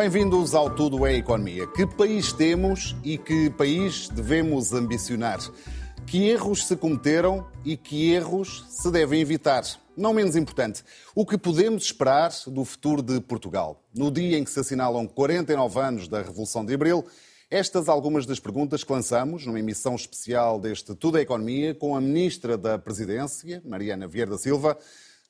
Bem-vindos ao Tudo é Economia. Que país temos e que país devemos ambicionar? Que erros se cometeram e que erros se devem evitar? Não menos importante, o que podemos esperar do futuro de Portugal? No dia em que se assinalam 49 anos da Revolução de Abril, estas algumas das perguntas que lançamos numa emissão especial deste Tudo é Economia com a Ministra da Presidência, Mariana Vieira da Silva,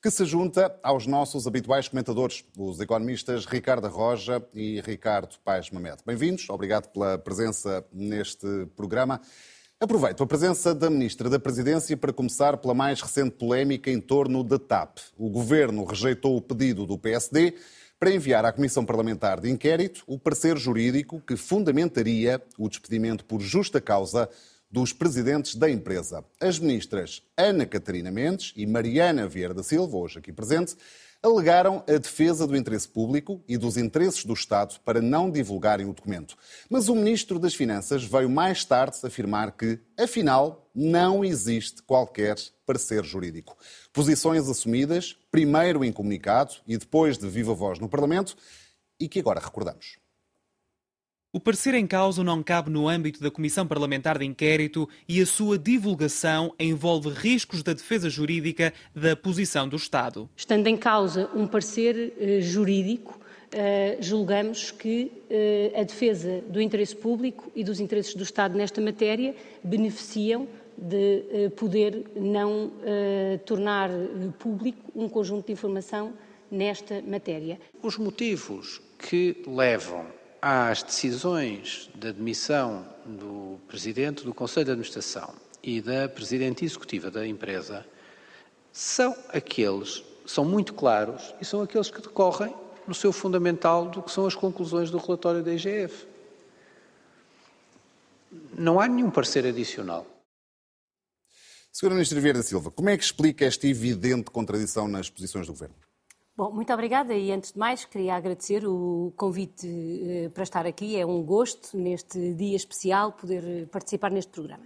que se junta aos nossos habituais comentadores, os economistas Ricardo Roja e Ricardo Paes Mamed. Bem-vindos, obrigado pela presença neste programa. Aproveito a presença da Ministra da Presidência para começar pela mais recente polémica em torno da TAP. O Governo rejeitou o pedido do PSD para enviar à Comissão Parlamentar de Inquérito o parecer jurídico que fundamentaria o despedimento por justa causa dos presidentes da empresa. As ministras Ana Catarina Mendes e Mariana Vieira da Silva, hoje aqui presente, alegaram a defesa do interesse público e dos interesses do Estado para não divulgarem o documento. Mas o Ministro das Finanças veio mais tarde afirmar que, afinal, não existe qualquer parecer jurídico. Posições assumidas, primeiro em comunicado e depois de viva voz no Parlamento, e que agora recordamos. O parecer em causa não cabe no âmbito da Comissão Parlamentar de Inquérito e a sua divulgação envolve riscos da defesa jurídica da posição do Estado. Estando em causa um parecer eh, jurídico, eh, julgamos que eh, a defesa do interesse público e dos interesses do Estado nesta matéria beneficiam de poder não tornar público um conjunto de informação nesta matéria. Os motivos que levam às decisões de admissão do Presidente do Conselho de Administração e da Presidente Executiva da empresa são aqueles, são muito claros e são aqueles que decorrem no seu fundamental do que são as conclusões do relatório da IGF. Não há nenhum parecer adicional. Senhora Ministra Vieira da Silva, como é que explica esta evidente contradição nas posições do Governo? Bom, muito obrigada e antes de mais queria agradecer o convite eh, para estar aqui. É um gosto neste dia especial poder participar neste programa.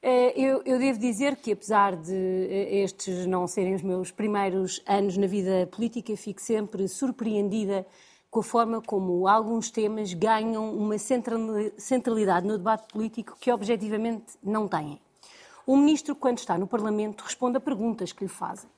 Eh, eu, eu, devo dizer que, apesar de eh, estes não serem os meus primeiros anos na vida política, fico sempre surpreendida com a forma como alguns temas ganham uma centralidade no debate político que objetivamente não têm. O ministro, quando está no Parlamento, responde a perguntas que lhe fazem.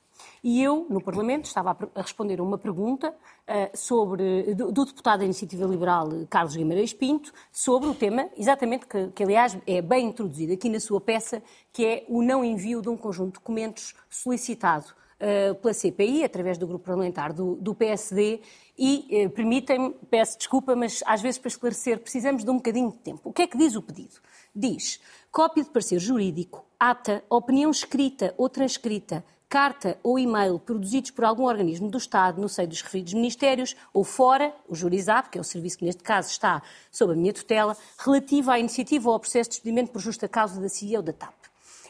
E eu, no Parlamento, estava a responder a uma pergunta uh, sobre, do, do, deputado da Iniciativa Liberal, Carlos Guimarães Pinto, sobre o tema, exatamente, que, que, aliás é bem introduzido aqui na sua peça, que é o não envio de um conjunto de documentos solicitado uh, pela CPI, através do grupo parlamentar do, do PSD, e uh, permitem-me, peço desculpa, mas às vezes para esclarecer precisamos de um bocadinho de tempo. O que é que diz o pedido? Diz cópia de parecer jurídico, ata, opinião escrita ou transcrita carta ou e-mail produzidos por algum organismo do Estado no seio dos referidos ministérios ou fora, o jurizado, que é o serviço que neste caso está sob a minha tutela, relativa à iniciativa ou ao processo de despedimento por justa causa da CIA ou da TAP.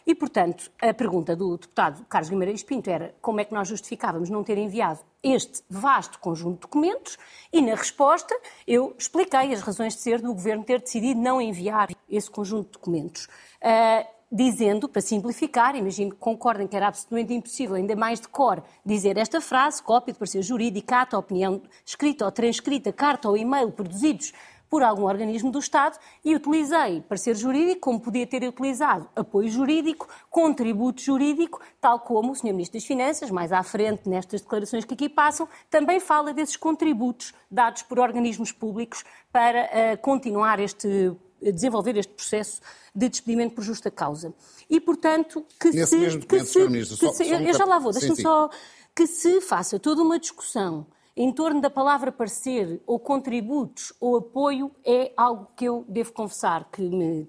E, portanto, a pergunta do deputado Carlos Guimarães Pinto era como é que nós justificávamos não ter enviado este vasto conjunto de documentos e, na resposta, eu expliquei as razões de ser do Governo ter decidido não enviar esse conjunto de documentos. Uh, dizendo, para simplificar, imagino que concordem que era absolutamente impossível, ainda mais de cor, dizer esta frase, cópia de parecer jurídico, ata, opinião escrita ou transcrita, carta ou e-mail produzidos por algum organismo do Estado e utilizei parecer jurídico como podia ter utilizado apoio jurídico, contributo jurídico, tal como o Sr. Ministro das Finanças, mais à frente nestas declarações que aqui passam, também fala desses contributos dados por organismos públicos para uh, continuar este desenvolver este processo de despedimento por justa causa. E, portanto, que Nesse se... Mesmo que se, Ministro, que só, se só eu já lá vou, deixa-me só... Que se faça toda uma discussão em torno da palavra parecer, ou contributos, ou apoio, é algo que eu devo confessar que me uh,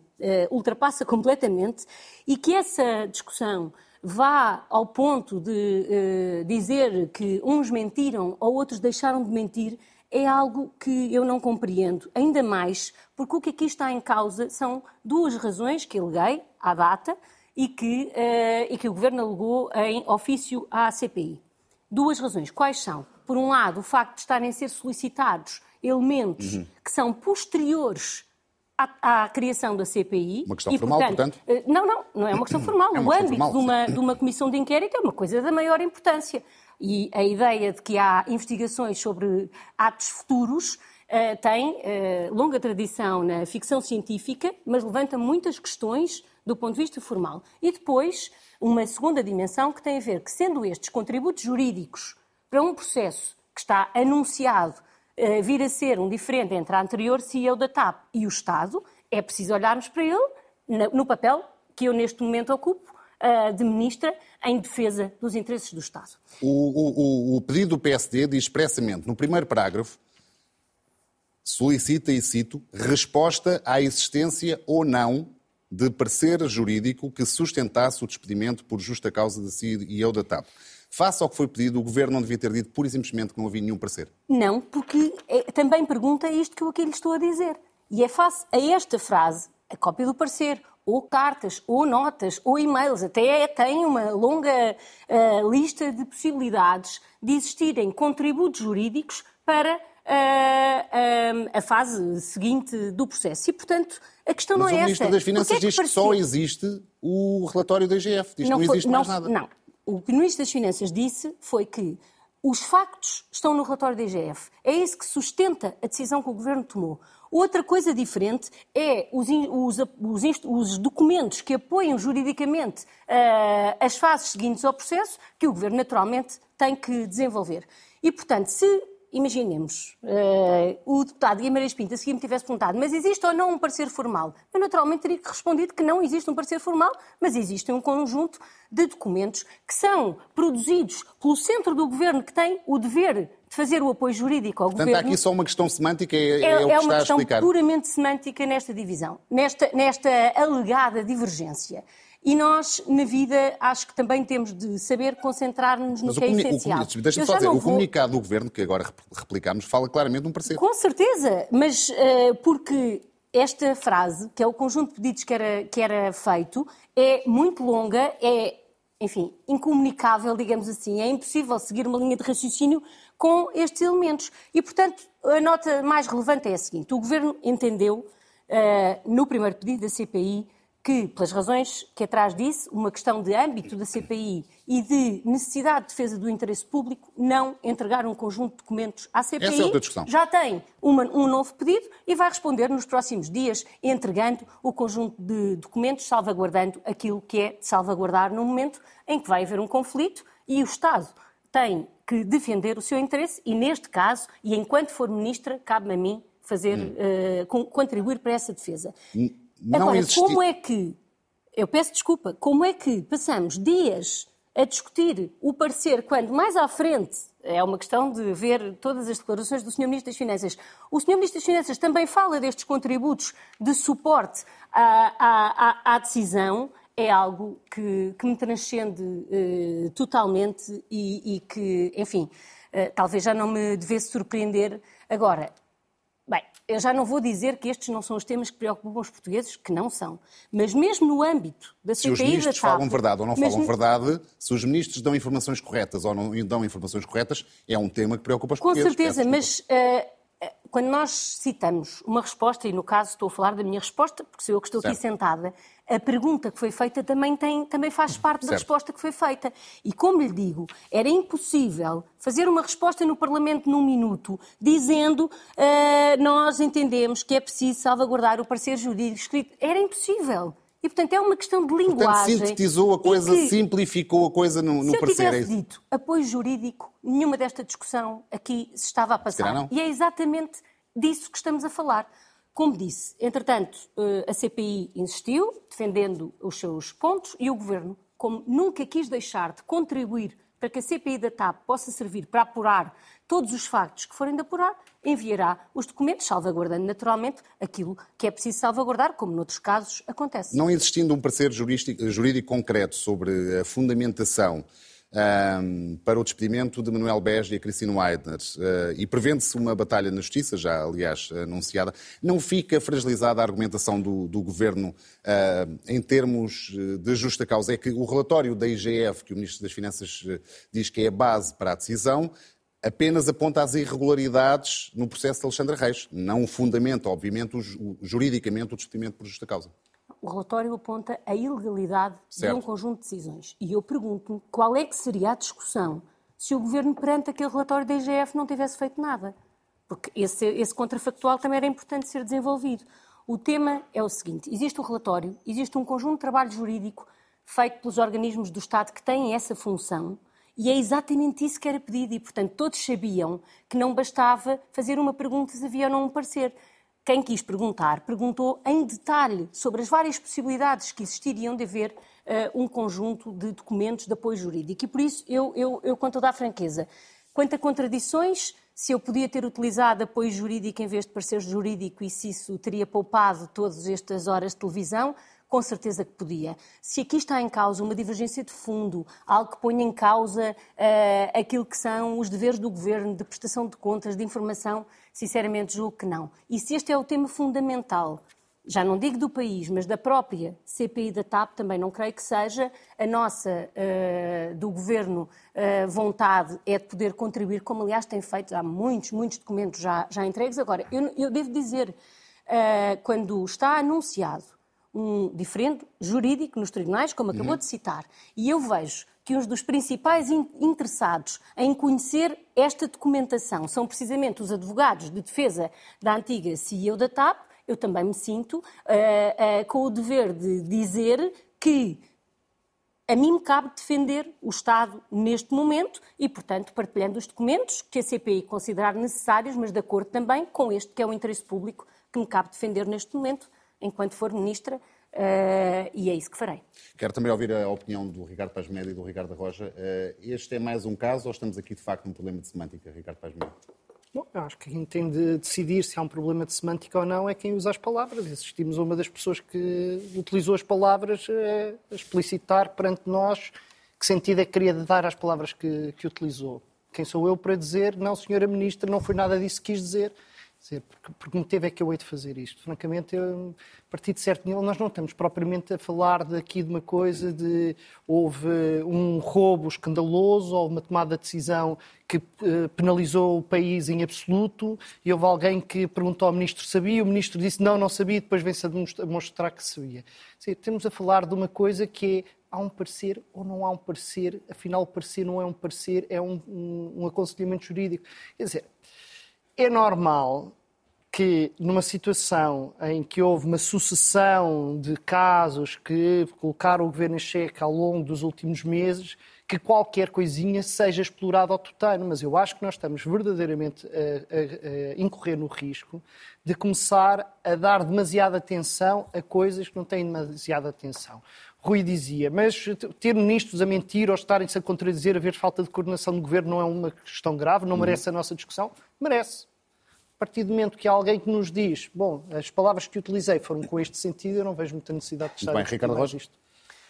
ultrapassa completamente e que essa discussão vá ao ponto de uh, dizer que uns mentiram ou outros deixaram de mentir é algo que eu não compreendo, ainda mais porque o que aqui está em causa são duas razões que aleguei à data e que, uh, e que o Governo alegou em ofício à CPI. Duas razões. Quais são? Por um lado, o facto de estarem a ser solicitados elementos uhum. que são posteriores à, à, criação da CPI. Uma questão e, formal, portanto, portanto? Eh, não, não, não é uma questão formal. É uma o âmbito formal, de, uma, de uma comissão de inquérito é uma coisa da maior importância. E a ideia de que há investigações sobre atos futuros uh, tem uh, longa tradição na ficção científica, mas levanta muitas questões do ponto de vista formal. E depois, uma segunda dimensão que tem a ver que, sendo estes contributos jurídicos para um processo que está anunciado vir a ser um diferente entre a anterior CEO da TAP e o Estado, é preciso olharmos para ele no papel que eu neste momento ocupo de ministra em defesa dos interesses do Estado. O, o, o pedido do PSD diz expressamente, no primeiro parágrafo, solicita, e cito, resposta à existência ou não de parecer jurídico que sustentasse o despedimento por justa causa de CEO da TAP. Face ao que foi pedido, o Governo não devia ter dito pura e simplesmente que não havia nenhum parecer? Não, porque é, também pergunta isto que eu aqui lhe estou a dizer. E é face a esta frase, a cópia do parecer, ou cartas, ou notas, ou e-mails, até tem uma longa uh, lista de possibilidades de existirem contributos jurídicos para uh, uh, a fase seguinte do processo. E, portanto, a questão Mas não é essa. o Ministro das Finanças é que diz que só existe o relatório da IGF, diz não que não existe mais nada. Não. O que o Ministro das Finanças disse foi que os factos estão no relatório da IGF. É isso que sustenta a decisão que o Governo tomou. Outra coisa diferente é os, os, os, os documentos que apoiam juridicamente uh, as fases seguintes ao processo, que o Governo naturalmente tem que desenvolver. E, portanto, se imaginemos, uh, o deputado Guimarães Pinto a seguir me tivesse perguntado, mas existe ou não um parecer formal? Eu naturalmente teria respondido que não existe um parecer formal, mas existe um conjunto de documentos que são produzidos pelo centro do governo que tem o dever de fazer o apoio jurídico ao Portanto, governo. Portanto, há aqui só uma questão semântica, é, é, é o que é uma questão puramente semântica nesta divisão, nesta, nesta alegada divergência. E nós, na vida, acho que também temos de saber concentrar-nos no que é essencial. Deixa-me só dizer, o vou... comunicado do Governo, que agora replicamos, fala claramente de um parecer. Com certeza, mas uh, porque esta frase, que é o conjunto de pedidos que era, que era feito, é muito longa, é, enfim, incomunicável, digamos assim. É impossível seguir uma linha de raciocínio com estes elementos. E, portanto, a nota mais relevante é a seguinte: o Governo entendeu, uh, no primeiro pedido da CPI, que, pelas razões que atrás disse, uma questão de âmbito da CPI e de necessidade de defesa do interesse público, não entregar um conjunto de documentos à CPI. Essa é outra discussão. Já tem uma, um novo pedido e vai responder nos próximos dias, entregando o conjunto de documentos, salvaguardando aquilo que é de salvaguardar no momento em que vai haver um conflito e o Estado tem que defender o seu interesse e, neste caso, e enquanto for ministra, cabe-me a mim fazer, hum. uh, contribuir para essa defesa. Não Agora, existi... como é que, eu peço desculpa, como é que passamos dias a discutir o parecer quando mais à frente é uma questão de ver todas as declarações do Sr. Ministro das Finanças. O Sr. Ministro das Finanças também fala destes contributos de suporte à, à, à decisão é algo que, que me transcende uh, totalmente e, e, que, enfim, uh, talvez já não me devesse surpreender. Agora, eu já não vou dizer que estes não são os temas que preocupam os portugueses, que não são. Mas mesmo no âmbito da CPI Se os ministros TAP, falam verdade ou não falam mesmo... verdade, se os ministros dão informações corretas ou não dão informações corretas, é um tema que preocupa os Com portugueses. Com certeza, mas... Uh, quando nós citamos uma resposta, e no caso estou a falar da minha resposta, porque sou eu que estou certo. aqui sentada, a pergunta que foi feita também, tem, também faz parte certo. da resposta que foi feita. E como lhe digo, era impossível fazer uma resposta no Parlamento num minuto, dizendo uh, nós entendemos que é preciso salvaguardar o parecer jurídico escrito. Era impossível. E, portanto, é uma questão de linguagem. Portanto, sintetizou a coisa, que, simplificou a coisa no, no se parecer. Se eu tivesse dito apoio jurídico, nenhuma desta discussão aqui se estava a passar. E é exatamente disso que estamos a falar. Como disse, entretanto, eh, a CPI insistiu, defendendo os seus pontos, e o Governo, como nunca quis deixar de contribuir para que a CPI da TAP possa servir para apurar todos os factos que forem de apurar, enviará os documentos, salvaguardando naturalmente aquilo que é preciso salvaguardar, como noutros casos acontece. Não existindo um parecer jurídico, jurídico concreto sobre a fundamentação um, para o despedimento de Manuel Bege e Cristina Weidner. Uh, e prevendo-se uma batalha na Justiça, já aliás anunciada, não fica fragilizada a argumentação do, do Governo uh, em termos de justa causa. É que o relatório da IGF, que o Ministro das Finanças diz que é a base para a decisão, apenas aponta as irregularidades no processo de Alexandre Reis, não fundamenta, obviamente, o, juridicamente o despedimento por justa causa. O relatório aponta a ilegalidade certo. de um conjunto de decisões. E eu pergunto-me qual é que seria a discussão se o Governo, perante aquele relatório da IGF, não tivesse feito nada. porque esse, esse contrafactual também era importante ser desenvolvido. O tema é o seguinte: existe um relatório, existe um conjunto de trabalho jurídico feito pelos organismos do Estado que têm essa função. E é exatamente isso que era pedido, e portanto todos sabiam que não bastava fazer uma pergunta se havia ou não um parecer. Quem quis perguntar, perguntou em detalhe sobre as várias possibilidades que existiriam de haver uh, um conjunto de documentos de apoio jurídico. E por isso, eu, eu, eu com toda a franqueza, quanto a contradições, se eu podia ter utilizado apoio jurídico em vez de parecer jurídico e se isso teria poupado todas estas horas de televisão, com certeza que podia. Se aqui está em causa uma divergência de fundo, algo que ponha em causa uh, aquilo que são os deveres do governo de prestação de contas, de informação, sinceramente julgo que não. E se este é o tema fundamental, já não digo do país, mas da própria CPI da TAP, também não creio que seja a nossa, uh, do governo, uh, vontade é de poder contribuir, como aliás tem feito, há muitos, muitos documentos já, já entregues. Agora, eu, eu devo dizer, quando está anunciado um diferente jurídico nos tribunais, como acabou uhum. de citar. E eu vejo que um dos principais interessados em conhecer esta documentação são precisamente os advogados de defesa da antiga CEO da TAP. Eu também me sinto uh, uh, com o dever de dizer que a mim me cabe defender o Estado neste momento e, portanto, partilhando os documentos que a CPI considerar necessários, mas de acordo também com este que é o interesse público que me cabe defender neste momento enquanto for ministra, uh, e é isso que farei. Quero também ouvir a opinião do Ricardo Paz Médio e do Ricardo Roja. Uh, este é mais um caso ou estamos aqui, de facto, num problema de semântica, Ricardo Paz Médio? Bom, eu acho que quem tem de decidir se há um problema de semântica ou não é quem usa as palavras. Assistimos a uma das pessoas que utilizou as palavras eh, a explicitar perante nós que sentido é que queria dar às palavras que, que utilizou. Quem sou eu para dizer, não, senhora Ministra, não foi nada disso que quis dizer dizer, porque, porque motivo é que eu hei de fazer isto? Francamente, eu, a partir de certo nível, nós não estamos propriamente a falar daqui de uma coisa de houve um roubo escandaloso ou uma tomada de decisão que uh, penalizou o país em absoluto e houve alguém que perguntou ao ministro se sabia, o ministro disse não, não sabia, e depois vem-se a demonstrar que sabia. Dizer, temos a falar de uma coisa que é há um parecer ou não há um parecer, afinal o parecer não é um parecer, é um, um, um aconselhamento jurídico. Quer dizer, é normal que, numa situação em que houve uma sucessão de casos que colocaram o governo em xeque ao longo dos últimos meses, que qualquer coisinha seja explorada ao tutano, mas eu acho que nós estamos verdadeiramente a, a, a, incorrer no risco de começar a dar demasiada atenção a coisas que não têm demasiada atenção. Rui dizia, mas ter ministros a mentir ou estarem-se a contradizer, haver falta de coordenação do governo não é uma questão grave, não merece a nossa discussão? Merece. A partir do momento que há alguém que nos diz, bom, as palavras que utilizei foram com este sentido, eu não vejo muita necessidade de estar Bem, Ricardo Rocha. isto.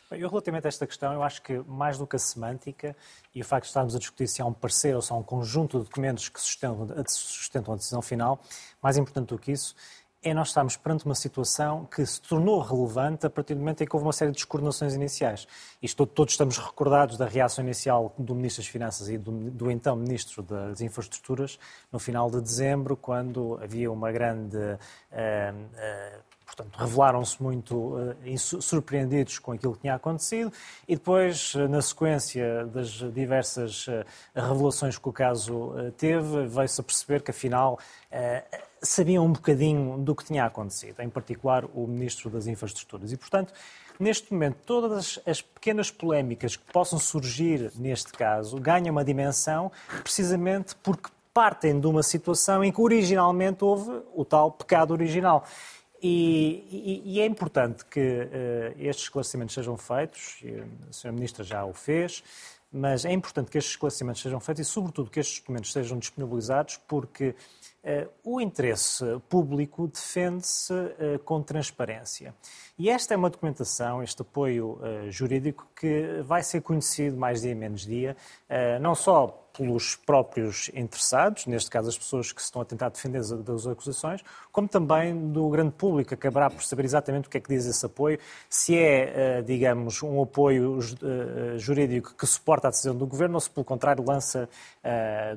Eu, relativamente a esta questão, eu acho que mais do que a semântica e o facto de estarmos a discutir se há um parecer ou se há um conjunto de documentos que sustentam, sustentam a decisão final, mais importante do que isso é nós estarmos perante uma situação que se tornou relevante a partir do momento em que houve uma série de descoordenações iniciais. Isto todos estamos recordados da reação inicial do Ministro das Finanças e do, do então Ministro das Infraestruturas no final de dezembro, quando havia uma grande. Uh, uh, portanto, revelaram-se muito uh, surpreendidos com aquilo que tinha acontecido e depois, na sequência das diversas revelações que o caso teve, veio-se a perceber que, afinal, sabiam um bocadinho do que tinha acontecido, em particular o Ministro das Infraestruturas. E, portanto, neste momento, todas as pequenas polémicas que possam surgir neste caso ganham uma dimensão precisamente porque partem de uma situação em que originalmente houve o tal pecado original. E, e, e é importante que uh, estes esclarecimentos sejam feitos, a Sra. Ministra já o fez, mas é importante que estes esclarecimentos sejam feitos e, sobretudo, que estes documentos sejam disponibilizados, porque Uh, o interesse público defende-se uh, com transparência. E esta é uma documentação, este apoio jurídico, que vai ser conhecido mais dia menos dia, não só pelos próprios interessados, neste caso as pessoas que se estão a tentar defender das acusações, como também do grande público, que acabará por saber exatamente o que é que diz esse apoio, se é, digamos, um apoio jurídico que suporta a decisão do Governo ou se, pelo contrário, lança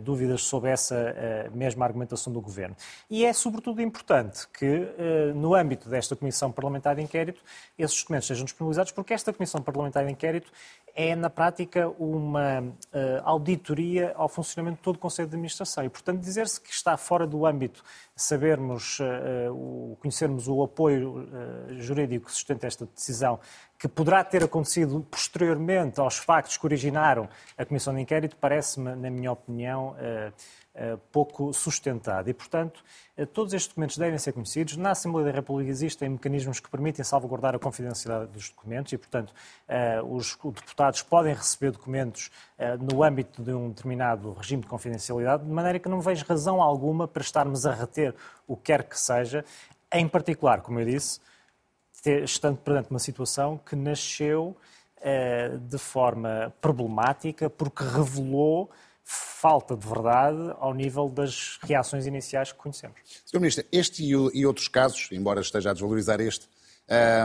dúvidas sobre essa mesma argumentação do Governo. E é, sobretudo, importante que, eh, no âmbito desta Comissão Parlamentar de Inquérito, esses documentos sejam disponibilizados, porque esta Comissão Parlamentar de Inquérito é, na prática, uma uh, auditoria ao funcionamento de todo o Conselho de Administração. E, portanto, dizer-se que está fora do âmbito sabermos, uh, conhecermos o apoio uh, jurídico que sustenta esta decisão, que poderá ter acontecido posteriormente aos factos que originaram a Comissão de Inquérito, parece-me, na minha opinião, pouco sustentado. E, portanto, eh, todos estes documentos devem ser conhecidos. Na Assembleia da República existem mecanismos que permitem salvaguardar a confidencialidade dos documentos e, portanto, eh, os deputados podem receber documentos no âmbito de um determinado regime de confidencialidade, de maneira que não vejo razão alguma para estarmos a reter o que quer que seja, em particular, como eu disse, estando perante uma situação que nasceu de forma problemática porque revelou falta de verdade ao nível das reações iniciais que conhecemos. Sr. Ministro, este e outros casos, embora esteja a desvalorizar este,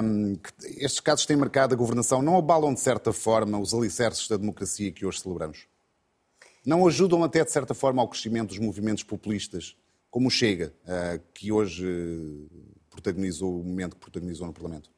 um, estes casos têm marcado a governação, não abalam de certa forma os alicerces da democracia que hoje celebramos? Não ajudam até de certa forma ao crescimento dos movimentos populistas, como o Chega, uh, que hoje uh, protagonizou o momento que protagonizou no Parlamento?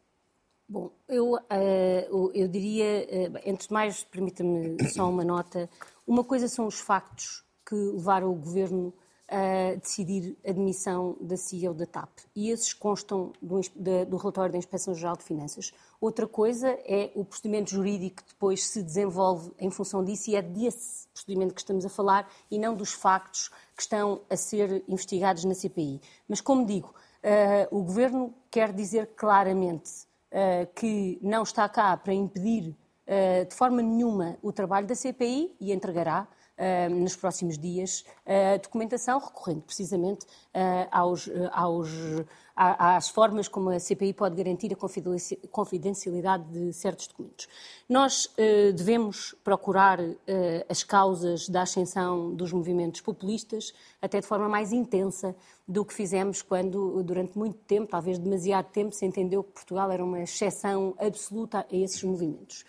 Bom, eu, uh, eu diria, antes de mais, permita-me só uma nota. Uma coisa são os factos que levaram o governo a decidir a admissão da CEO da TAP. E esses constam do, do, relatório da Inspeção-Geral de Finanças. Outra coisa é o procedimento jurídico que depois se desenvolve em função disso e é desse procedimento que estamos a falar e não dos factos que estão a ser investigados na CPI. Mas, como digo, uh, o Governo quer dizer claramente uh, que não está cá para impedir eh, de forma nenhuma o trabalho da CPI e entregará Uh, nos próximos dias uh, documentação recorrendo precisamente aos, aos, às formas como a CPI pode garantir a confidencialidade de certos documentos. Nós devemos procurar as causas da ascensão dos movimentos populistas até de forma mais intensa do que fizemos quando, durante muito tempo, talvez demasiado tempo, se entendeu que Portugal era uma exceção absoluta a esses movimentos.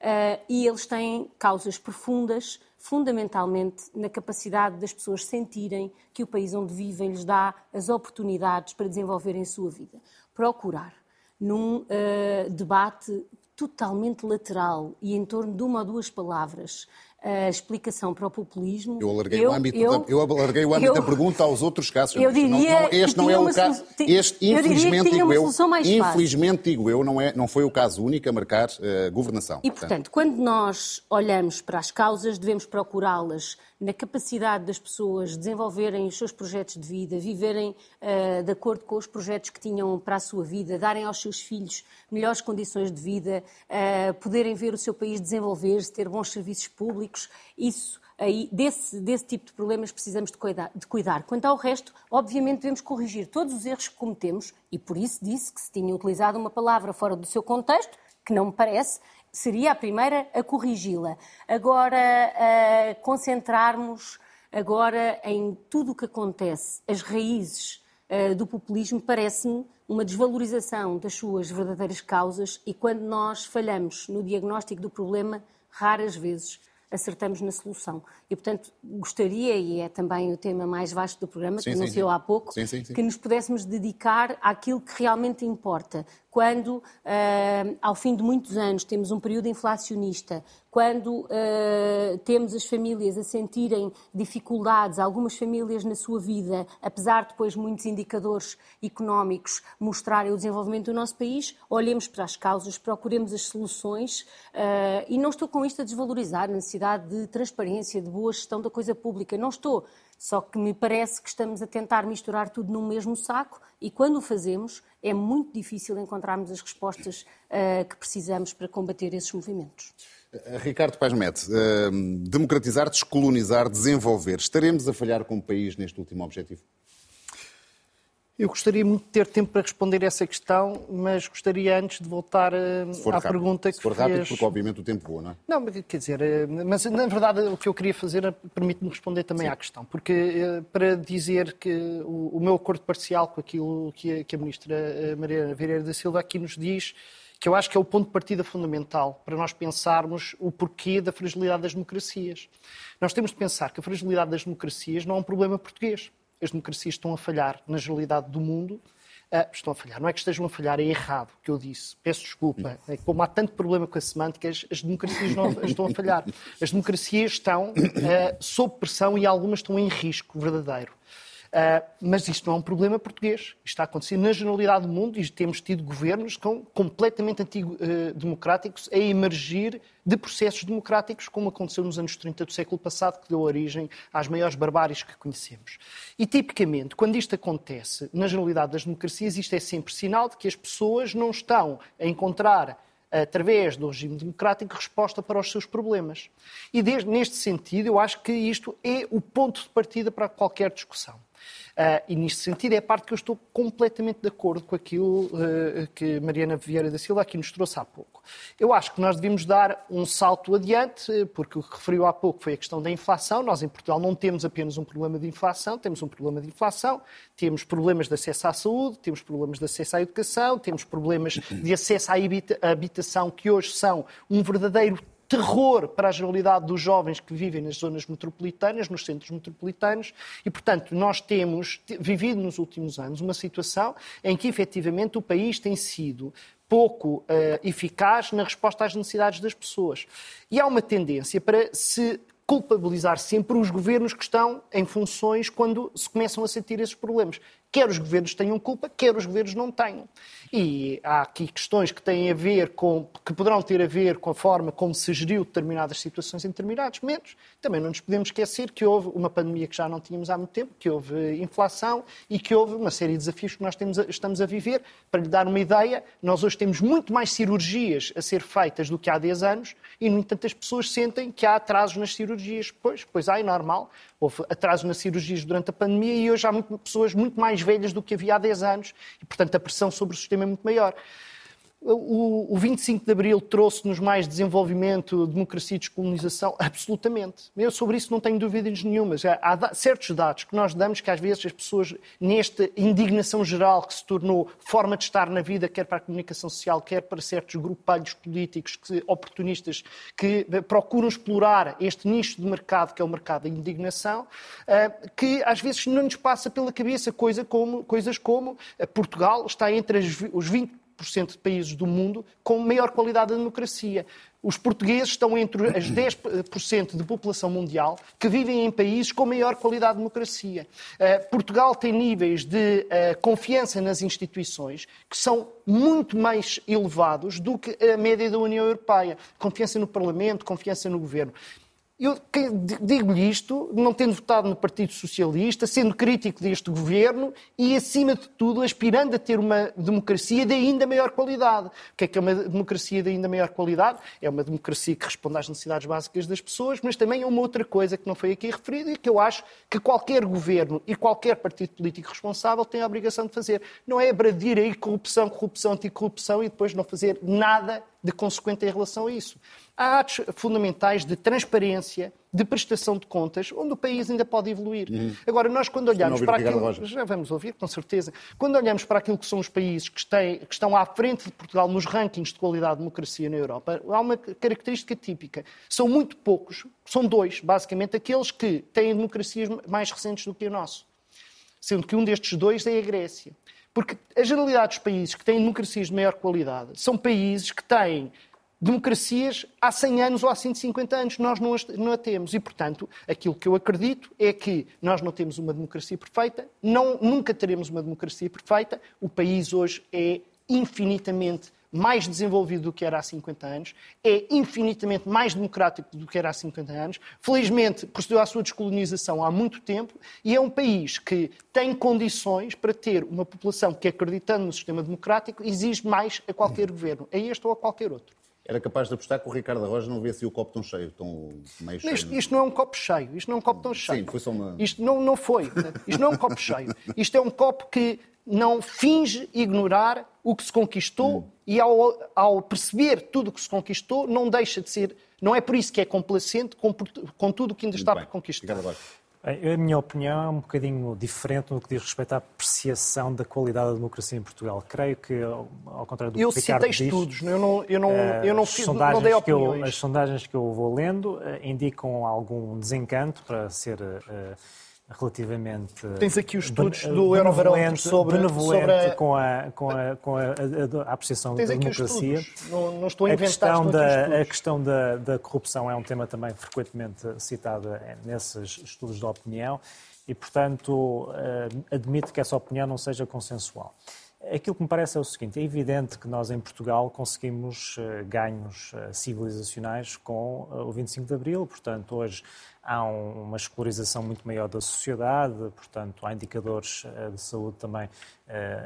Uh, e eles têm causas profundas, fundamentalmente na capacidade das pessoas sentirem que o país onde vivem lhes dá as oportunidades para desenvolverem a sua vida. Procurar, num uh, debate totalmente lateral e em torno de uma ou duas palavras, a explicação para o populismo. Eu alarguei eu, o âmbito, eu, da, eu alarguei o âmbito eu, da pergunta aos outros casos. Eu diria não, não, este não é o caso. Este, infelizmente, digo eu, infelizmente, digo eu, não, é, não foi o caso único a marcar uh, governação. E, portanto, quando nós olhamos para as causas, devemos procurá-las na capacidade das pessoas desenvolverem os seus projetos de vida, viverem uh, de acordo com os projetos que tinham para a sua vida, darem aos seus filhos melhores condições de vida, uh, poderem ver o seu país desenvolver-se, ter bons serviços públicos. Isso aí, desse, desse tipo de problemas precisamos de cuidar, de cuidar. Quanto ao resto, obviamente devemos corrigir todos os erros que cometemos e por isso disse que se tinha utilizado uma palavra fora do seu contexto, que não me parece, seria a primeira a corrigi-la. Agora, a concentrarmos agora em tudo o que acontece, as raízes uh, do populismo, parece-me uma desvalorização das suas verdadeiras causas e quando nós falhamos no diagnóstico do problema, raras vezes acertamos na solução. E, portanto, gostaria, e é também o tema mais vasto do programa, sim, que anunciou sim, sim. há pouco, que nos pudéssemos dedicar àquilo que realmente importa, quando, uh, ao fim de muitos anos, temos um período inflacionista, quando uh, temos as famílias a sentirem dificuldades, algumas famílias na sua vida, apesar de depois muitos indicadores económicos mostrarem o desenvolvimento do nosso país, olhemos para as causas, procuremos as soluções uh, e não estou com isto a desvalorizar a necessidade de transparência, de boa gestão da coisa pública, não estou. Só que me parece que estamos a tentar misturar tudo num mesmo saco e quando o fazemos é muito difícil encontrarmos as respostas uh, que precisamos para combater esses movimentos. Uh, Ricardo Paz Mete, uh, democratizar, descolonizar, desenvolver. Estaremos a falhar como país neste último objetivo? Eu gostaria muito de ter tempo para responder essa questão, mas gostaria antes de voltar à rápido. pergunta que Se for rápido, fez... porque obviamente o tempo voa, não é? Não, quer dizer, eh, mas na verdade o que eu queria fazer permite-me responder também Sim. à questão, porque eh, para dizer que o, o meu acordo parcial com aquilo que a, que a Ministra eh, Maria Vieira da Silva aqui nos diz, que eu acho que é o ponto de partida fundamental para nós pensarmos o porquê da fragilidade das democracias. Nós temos de pensar que a fragilidade das democracias não é um problema português as democracias estão a falhar na generalidade do mundo Uh, estão a falhar. Não é que estejam a falhar, é errado o que eu disse. Peço desculpa. É que, como há tanto problema com a semântica, as, as democracias não estão a falhar. As democracias estão uh, sob pressão e algumas estão em risco verdadeiro. Uh, mas isto não é um problema português. Isto está a acontecer na generalidade do mundo e temos tido governos com, completamente antidemocráticos uh, a emergir de processos democráticos, como aconteceu nos anos 30 do século passado, que deu origem às maiores barbáries que conhecemos. E, tipicamente, quando isto acontece na generalidade das democracias, isto é sempre sinal de que as pessoas não estão a encontrar através do regime democrático, resposta para os seus problemas. E desde, neste sentido, eu acho que isto é o ponto de partida para qualquer discussão. Uh, e, neste sentido, é a parte que eu estou completamente de acordo com aquilo uh, que Mariana Vieira da Silva aqui nos trouxe há pouco. Eu acho que nós devemos dar um salto adiante, porque o que referiu há pouco foi a questão da inflação. Nós, em Portugal, não temos apenas um problema de inflação, temos um problema de inflação, temos problemas de acesso à saúde, temos problemas de acesso à educação, temos problemas de acesso à habitação, que hoje são um verdadeiro terror para a generalidade dos jovens que vivem nas zonas metropolitanas, nos centros metropolitanos, e, portanto, nós temos vivido nos últimos anos uma situação em que, efetivamente, o país tem sido pouco uh, eficaz na resposta às necessidades das pessoas. E há uma tendência para se culpabilizar sempre os governos que estão em funções quando se começam a sentir esses problemas. Quer os governos tenham culpa, quer os governos não tenham. E há aqui questões que têm a ver com, que poderão ter a ver com a forma como se geriu determinadas situações em determinados momentos. Também não nos podemos esquecer que houve uma pandemia que já não tínhamos há muito tempo, que houve inflação e que houve uma série de desafios que nós temos, estamos a viver. Para lhe dar uma ideia, nós hoje temos muito mais cirurgias a ser feitas do que há 10 anos e, no entanto, as pessoas sentem que há atrasos nas cirurgias. Pois, pois há, é normal. Houve atrasos nas cirurgias durante a pandemia e hoje há muito, pessoas muito mais velhas do que havia há 10 anos e, portanto, a pressão sobre o sistema é muito maior. O, o 25 de Abril trouxe-nos mais desenvolvimento, democracia e descolonização? Absolutamente. Eu sobre isso não tenho dúvidas nenhumas. Há, há certos dados que nós damos que às vezes as pessoas, nesta indignação geral que se tornou forma de estar na vida, quer para a comunicação social, quer para certos grupalhos políticos que, oportunistas que procuram explorar este nicho de mercado que é o mercado da indignação, eh, que às vezes não nos passa pela cabeça coisa como, coisas como eh, Portugal está entre os 20 de países do mundo com maior qualidade da democracia. Os portugueses estão entre as 10% de população mundial que vivem em países com maior qualidade de democracia. Uh, Portugal tem níveis de uh, confiança nas instituições que são muito mais elevados do que a média da União Europeia. Confiança no Parlamento, confiança no governo. Eu digo-lhe isto, não tendo votado no Partido Socialista, sendo crítico deste governo e, acima de tudo, aspirando a ter uma democracia de ainda maior qualidade. O que é que é uma democracia de ainda maior qualidade? É uma democracia que responde às necessidades básicas das pessoas, mas também é uma outra coisa que não foi aqui referida e que eu acho que qualquer governo e qualquer partido político responsável tem a obrigação de fazer. Não é bradir aí corrupção, corrupção, anticorrupção e depois não fazer nada de consequente em relação a isso. Há atos fundamentais de transparência, de prestação de contas, onde o país ainda pode evoluir. Uhum. Agora, nós quando olhamos para aquilo... Já vamos ouvir, com certeza. Quando olhamos para aquilo que são os países que, têm, que estão à frente de Portugal nos rankings de qualidade de democracia na Europa, há uma característica típica. São muito poucos, são dois, basicamente, aqueles que têm democracias mais recentes do que o nosso. Sendo que um destes dois é a Grécia. Porque a generalidade dos países que têm democracias de maior qualidade são países que têm democracias há 100 anos ou há 150 anos. Nós não, não a temos. E, portanto, aquilo que eu acredito é que nós não temos uma democracia perfeita, não, nunca teremos uma democracia perfeita. O país hoje é infinitamente mais desenvolvido do que era há 50 anos, é infinitamente mais democrático do que era há 50 anos. Felizmente, procedeu à sua descolonização há muito tempo e é um país que tem condições para ter uma população que, acreditando no sistema democrático, exige mais a qualquer governo, a este ou a qualquer outro era capaz de apostar que o Ricardo Roja não vê assim o copo tão cheio, tão meio cheio. Isto, isto, não é um copo cheio, isto não é um copo tão cheio. Sim, foi só uma... Isto não, não foi, isto não é um copo cheio. Isto é um copo que não finge ignorar o que se conquistou hum. e ao, ao, perceber tudo o que se conquistou, não deixa de ser, não é por isso que é complacente com, com tudo o que ainda está por conquistar. A minha opinião é um bocadinho diferente no que diz respeito à apreciação da qualidade da democracia em Portugal. Creio que, ao contrário do que eu o Ricardo diz... Eu citei estudos, eu não, eu não, uh, eu não, fiz, sondagens não dei opiniões. Que eu, as sondagens que eu vou lendo uh, indicam algum desencanto, para ser uh, relativamente. Tens aqui os estudos do Euroverão sobre, benevolente sobre a... com, a, com, a, com a, a, a apreciação Tens da democracia. Não, não, estou a inventar, a questão, da, a questão da, da corrupção é um tema também frequentemente citado nesses estudos de opinião e, portanto, eh, admito que essa opinião não seja consensual. Aquilo que me parece é o seguinte: é evidente que nós em Portugal conseguimos eh, ganhos eh, civilizacionais com o 25 de Abril, portanto, hoje há uma escolarização muito maior da sociedade, portanto, há indicadores de saúde também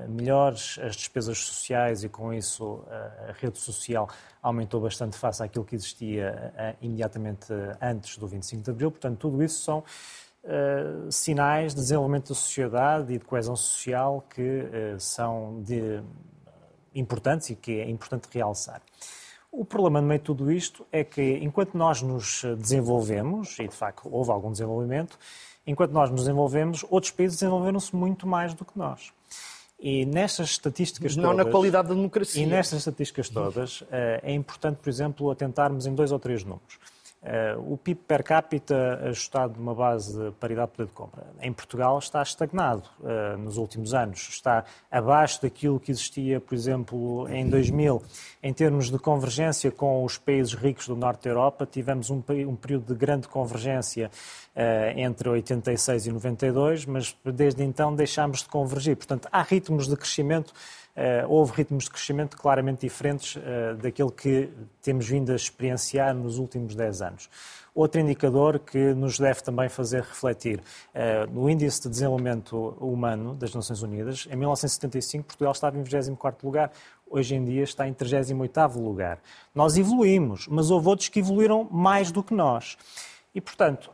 melhores, as despesas sociais e com isso a rede social aumentou bastante face àquilo que existia imediatamente antes do 25 de Abril, portanto, tudo isso são sinais de desenvolvimento da sociedade e de coesão social que são de, importantes e que é importante realçar. O problema no meio de tudo isto é que, enquanto nós nos desenvolvemos, e de facto houve algum desenvolvimento, enquanto nós nos desenvolvemos, outros países desenvolveram-se muito mais do que nós. E nestas estatísticas Não todas. na qualidade da democracia. E nestas estatísticas todas, é importante, por exemplo, atentarmos em dois ou três números. Uh, o PIB per capita ajustado numa base de paridade de poder de compra. Em Portugal está estagnado uh, nos últimos anos. Está abaixo daquilo que existia, por exemplo, em 2000. Em termos de convergência com os países ricos do norte da Europa, tivemos um, período de grande convergência uh, entre 86 e 92, mas desde então deixámos de convergir. Portanto, há ritmos de crescimento houve ritmos de crescimento claramente diferentes uh, daquele que temos vindo a experienciar nos últimos 10 anos. Outro indicador que nos deve também fazer refletir, uh, no Índice de Desenvolvimento Humano das Nações Unidas, em 1975 Portugal estava em 24º lugar, hoje em dia está em 38º lugar. Nós evoluímos, mas houve outros que evoluíram mais do que nós. E, portanto,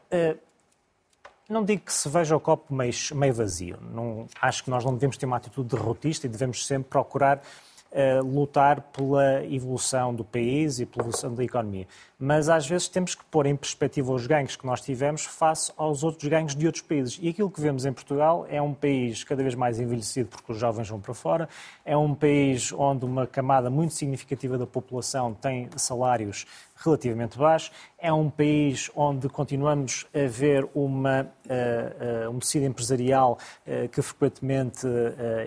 não digo que se veja o copo meio, meio vazio. Não, acho que nós não devemos ter uma atitude derrotista e devemos sempre procurar uh, lutar pela evolução do país e pela evolução da economia mas às vezes temos que pôr em perspectiva os ganhos que nós tivemos face aos outros ganhos de outros países. E aquilo que vemos em Portugal é um país cada vez mais envelhecido porque os jovens vão para fora, é um país onde uma camada muito significativa da população tem salários relativamente baixos, é um país onde continuamos a ver uma, uh, uh, um tecido empresarial uh, que frequentemente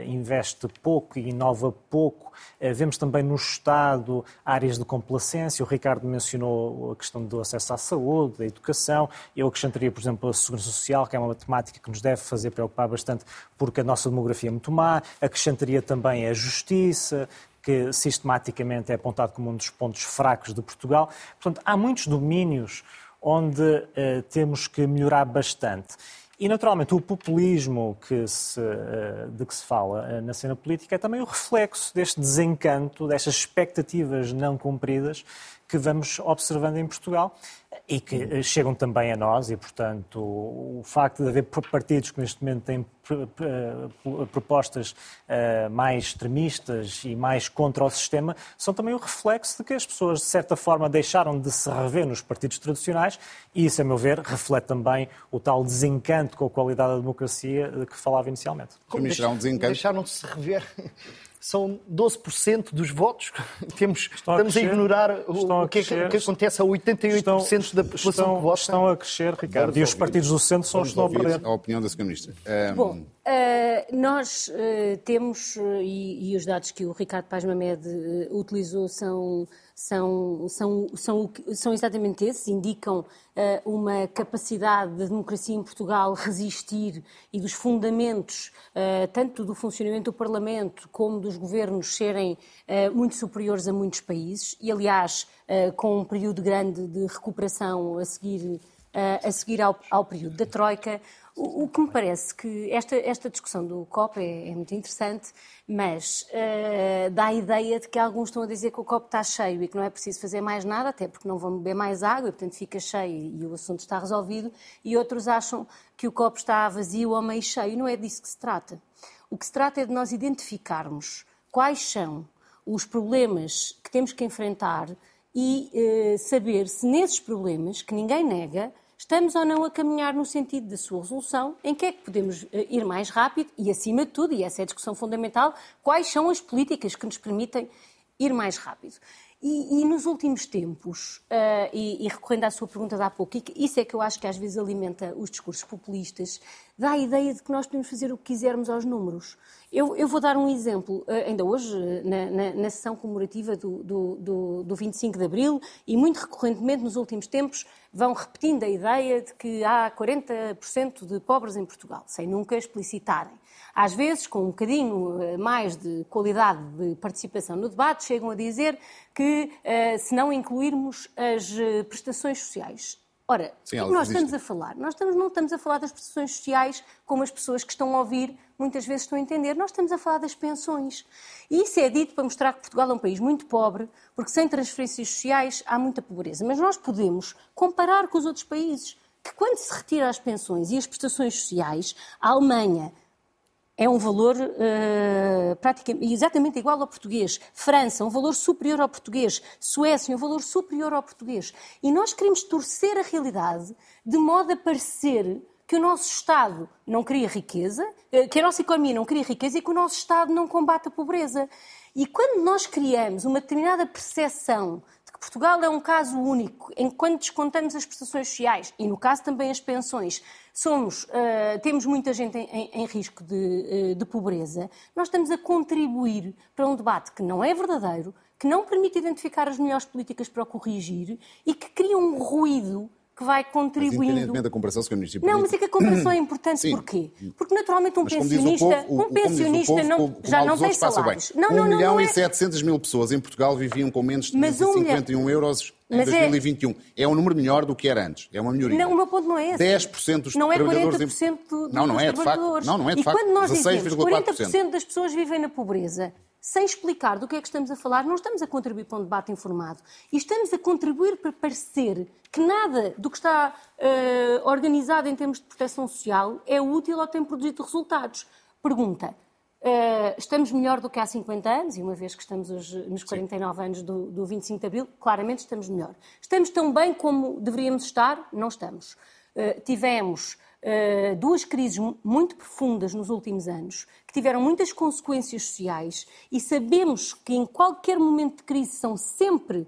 investe pouco e inova pouco. vemos também no Estado áreas de complacência, o Ricardo mencionou a questão do acesso à saúde, da educação. Eu acrescentaria, por exemplo, a segurança social, que é uma temática que nos deve fazer preocupar bastante, porque a nossa demografia é muito má. Acrescentaria também a justiça, que sistematicamente é apontado como um dos pontos fracos de Portugal. Portanto, há muitos domínios onde uh, temos que melhorar bastante. E, naturalmente, o populismo que se, uh, de que se fala uh, na cena política é também o reflexo deste desencanto, destas expectativas não cumpridas que vamos observando em Portugal e que eh, chegam também a nós e, portanto, o facto de haver partidos que neste momento têm propostas eh, mais extremistas e mais contra o sistema são também o reflexo de que as pessoas, de certa forma, deixaram de se rever nos partidos tradicionais e isso, a meu ver, reflete também o tal desencanto com a qualidade da democracia de que falava inicialmente. Como deixaram de se rever são 12% dos votos. Temos, estão estamos a, a ignorar o, que, é que, acontece a 88% estão, da população estão, que vota. Estão a crescer, Ricardo, e os partidos do centro são os que estão a perder. A opinião da Sra. Ministra. Um... Bom, uh, nós uh, temos, uh, e, e, os dados que o Ricardo Paz Mamed utilizou são são, são, são, são exatamente esses, indicam uh, uma capacidade da democracia em Portugal resistir e dos fundamentos, uh, tanto do funcionamento do Parlamento como dos governos, serem uh, muito superiores a muitos países e, aliás, com um período grande de recuperação a seguir, a seguir ao, ao período da Troika. O, o, que me parece que esta, esta discussão do COP é, é muito interessante, mas uh, dá a ideia de que alguns estão a dizer que o copo está cheio e que não é preciso fazer mais nada, até porque não vão beber mais água e, portanto, fica cheio e o assunto está resolvido, e outros acham que o copo está vazio ou meio cheio. Não é disso que se trata. O que se trata é de nós identificarmos quais são os problemas que temos que enfrentar e uh, saber se nesses problemas, que ninguém nega, Estamos ou não a caminhar no sentido da sua resolução? Em que é que podemos eh, ir mais rápido? E, acima de tudo, e essa é a discussão fundamental, quais são as políticas que nos permitem ir mais rápido? E, e, nos últimos tempos, uh, e, e, recorrendo à sua pergunta de há pouco, isso é que eu acho que às vezes alimenta os discursos populistas, dá a ideia de que nós podemos fazer o que quisermos aos números. Eu, eu vou dar um exemplo, uh, ainda hoje, na, na, na sessão comemorativa do, do, do, do 25 de Abril, e muito recorrentemente nos últimos tempos, vão repetindo a ideia de que há 40% de pobres em Portugal, sem nunca explicitarem às vezes, com um bocadinho eh, mais de qualidade de participação no debate, chegam a dizer que eh, se não incluirmos as eh, prestações sociais. Ora, Sim, o que nós estamos a falar? Nós estamos, não estamos a falar das prestações sociais como as pessoas que estão a ouvir muitas vezes estão a entender. Nós estamos a falar das pensões. E isso é dito para mostrar que Portugal é um país muito pobre, porque sem transferências sociais há muita pobreza. Mas nós podemos comparar com os outros países, que quando se retira as pensões e as prestações sociais, a Alemanha, é um valor uh, praticamente exatamente igual ao português. França, um valor superior ao português. Suécia, um valor superior ao português. E nós queremos torcer a realidade de modo a parecer que o nosso Estado não cria riqueza, eh, que a nossa economia não cria riqueza e que o nosso Estado não combate a pobreza. E quando nós criamos uma determinada percepção Portugal é um caso único, enquanto descontamos as prestações sociais e, no caso, também as pensões, somos, uh, temos muita gente em, em, em risco de, uh, de pobreza, nós estamos a contribuir para um debate que não é verdadeiro, que não permite identificar as melhores políticas para o corrigir e que cria um ruído que vai contribuindo. Mas independentemente da comparação, Sr. Ministro. Não, mas é que a comparação é importante Sim. porquê? Porque naturalmente um mas, pensionista, povo, um pensionista povo, não, já não tem salários. Não, não, 1 não, milhão não é... e 700 mil pessoas em Portugal viviam com menos de 51 um euros em mas 2021. É... é um número melhor do que era antes. É uma melhoria. Não, o meu ponto não é esse. 10% dos não é trabalhadores... Não é 40% dos não, não é, de facto. Não, não é de e facto. E quando nós dizemos 40% das pessoas vivem na pobreza, sem explicar do que é que estamos a falar, não estamos a contribuir para um debate informado. E estamos a contribuir para parecer que nada do que está uh, organizado em termos de proteção social é útil ou tem produzido resultados. Pergunta. Uh, estamos melhor do que há 50 anos, e uma vez que estamos hoje nos 49 Sim. anos do, do 25 de Abril, claramente estamos melhor. Estamos tão bem como deveríamos estar? Não estamos. Uh, tivemos uh, duas crises muito profundas nos últimos anos, que tiveram muitas consequências sociais, e sabemos que em qualquer momento de crise são sempre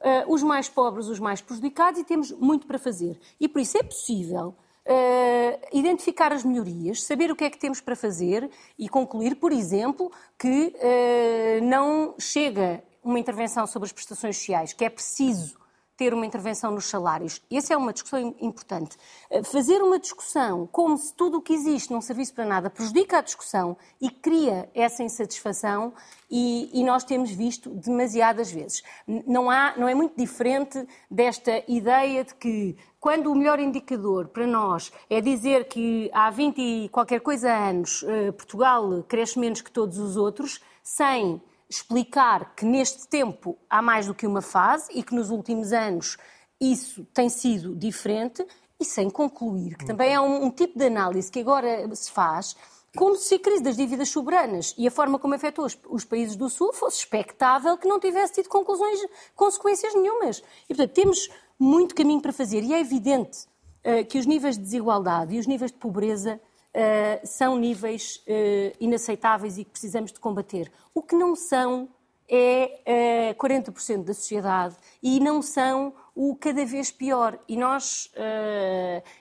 uh, os mais pobres os mais prejudicados e temos muito para fazer. E por isso é possível Uh, identificar as melhorias, saber o que é que temos para fazer e concluir, por exemplo, que uh, não chega uma intervenção sobre as prestações sociais, que é preciso ter uma intervenção nos salários. Essa é uma discussão importante. Eh, fazer uma discussão como se tudo o que existe não servisse para nada prejudica a discussão e cria essa insatisfação e, e, nós temos visto demasiadas vezes. Não, há, não é muito diferente desta ideia de que quando o melhor indicador para nós é dizer que há 20 e qualquer coisa anos eh, Portugal cresce menos que todos os outros, sem explicar que neste tempo há mais do que uma fase e que nos últimos anos isso tem sido diferente e sem concluir que também é um, um tipo de análise que agora se faz como se a crise das dívidas soberanas e a forma como afetou os, os, países do Sul fosse expectável que não tivesse tido conclusões, consequências nenhumas. E, portanto, temos muito caminho para fazer e é evidente uh, que os níveis de desigualdade e os níveis de pobreza uh, são níveis uh, inaceitáveis e que precisamos de combater. O que não são é uh, 40% da sociedade e não são o cada vez pior. E nós,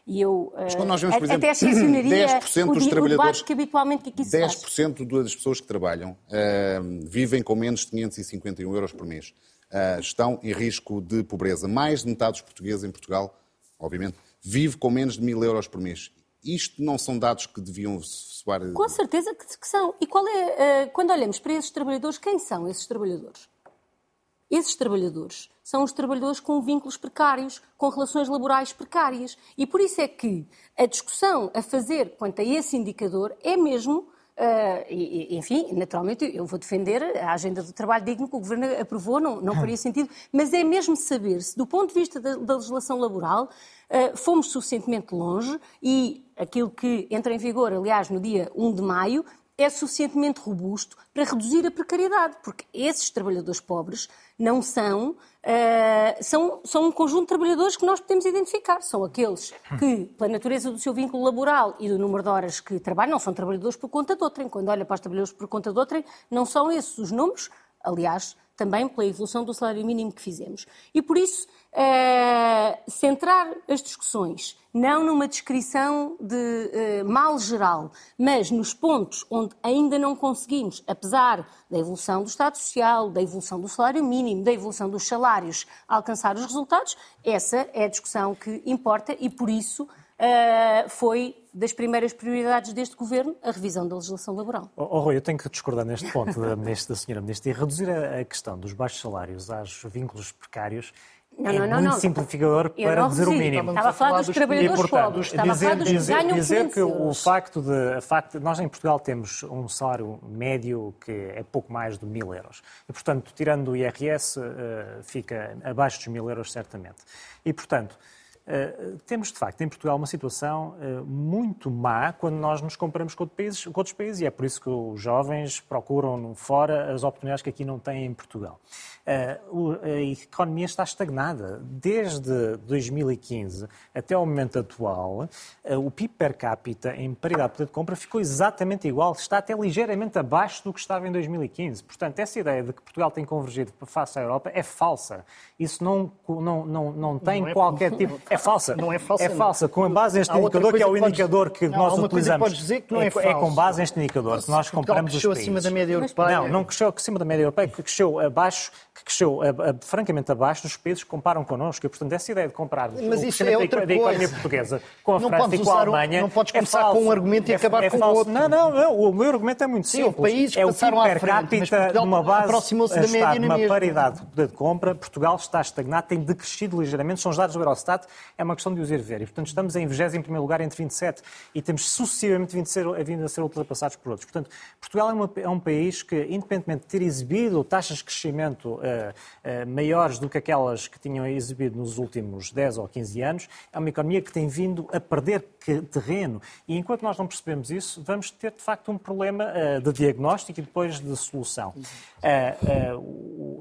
e eu nós vemos, por exemplo, até excepcionaria 10% dos trabalhadores, que habitualmente que aqui se 10% faz. das pessoas que trabalham vivem com menos de 551 euros por mês. Estão em risco de pobreza. Mais de metade dos portugueses em Portugal, obviamente, vive com menos de mil euros por mês. Isto não são dados que deviam soar. Com certeza que são. E qual é, uh, quando olhamos para esses trabalhadores, quem são esses trabalhadores? Esses trabalhadores são os trabalhadores com vínculos precários, com relações laborais precárias. E por isso é que a discussão a fazer quanto a esse indicador é mesmo Uh, e, enfim, naturalmente eu vou defender a agenda do trabalho digno que o Governo aprovou, não, não faria sentido, mas é mesmo saber se, do ponto de vista da, da legislação laboral, uh, fomos suficientemente longe e aquilo que entra em vigor, aliás, no dia 1 de maio, é suficientemente robusto para reduzir a precariedade, porque esses trabalhadores pobres não são, uh, são, são um conjunto de trabalhadores que nós podemos identificar. São aqueles que, pela natureza do seu vínculo laboral e do número de horas que trabalham, não são trabalhadores por conta de outrem. Quando olha para os trabalhadores por conta de outrem, não são esses os números, Aliás, também pela evolução do salário mínimo que fizemos. E por isso, uh, centrar as discussões não numa descrição de uh, mal geral, mas nos pontos onde ainda não conseguimos, apesar da evolução do Estado Social, da evolução do salário mínimo, da evolução dos salários, alcançar os resultados, essa é a discussão que importa e por isso uh, foi das primeiras prioridades deste governo a revisão da legislação laboral. Oh, oh Rui, eu tenho que discordar neste ponto da, da senhora Ministra e reduzir a, a questão dos baixos salários aos vínculos precários não, é não, não, muito não. simplificador eu para dizer o mínimo. Estava a falar dos, dos trabalhadores e, pobres. Estava dizer, a falar dos dizer, que ganham dizer que o facto de, facto, nós em Portugal temos um salário médio que é pouco mais de mil euros. E, portanto, tirando o IRS, eh, fica abaixo dos mil euros, certamente. E, portanto, Uh, temos, de facto, em Portugal uma situação uh, muito má quando nós nos comparamos com, outro países, com, outros países e é por isso que os jovens procuram fora as oportunidades que aqui não têm em Portugal. Uh, a economia está estagnada. Desde 2015 até o momento atual, o PIB per capita em paridade de poder de compra ficou exatamente igual, está até ligeiramente abaixo do que estava em 2015. Portanto, essa ideia de que Portugal tem convergido face à Europa é falsa. Isso não, não, não, não tem não é qualquer tipo. É falsa. Não é falsa. É falsa. Com base neste indicador, que é o indicador que nós utilizamos. dizer que não é, é, é com base neste indicador que nós comparamos os países. acima da média europeia. Não, não cresceu acima da média europeia, cresceu abaixo, que cresceu a, a, francamente abaixo dos países que comparam connosco. E, portanto, essa ideia de comparar Mas isso é outra da, economia portuguesa com a não França e com a Alemanha. Não podes é começar é com um argumento e acabar é com o outro. Não, não, não. O meu argumento é muito Sim, simples. Países é o PIB per capita numa base da média numa paridade de poder de compra. Portugal está estagnado, tem decrescido ligeiramente. São os dados do Eurostat. É uma questão de os ir ver. E, portanto, estamos em 21 lugar entre 27 e temos sucessivamente vindo a ser, vindo a ser ultrapassados por outros. Portanto, Portugal é, uma, é, um país que, independentemente de ter exibido taxas de crescimento uh, maiores do que aquelas que tinham exibido nos últimos 10 ou 15 anos, é uma economia que tem vindo a perder terreno. E enquanto nós não percebemos isso, vamos ter, de facto, um problema uh, de diagnóstico e depois de solução.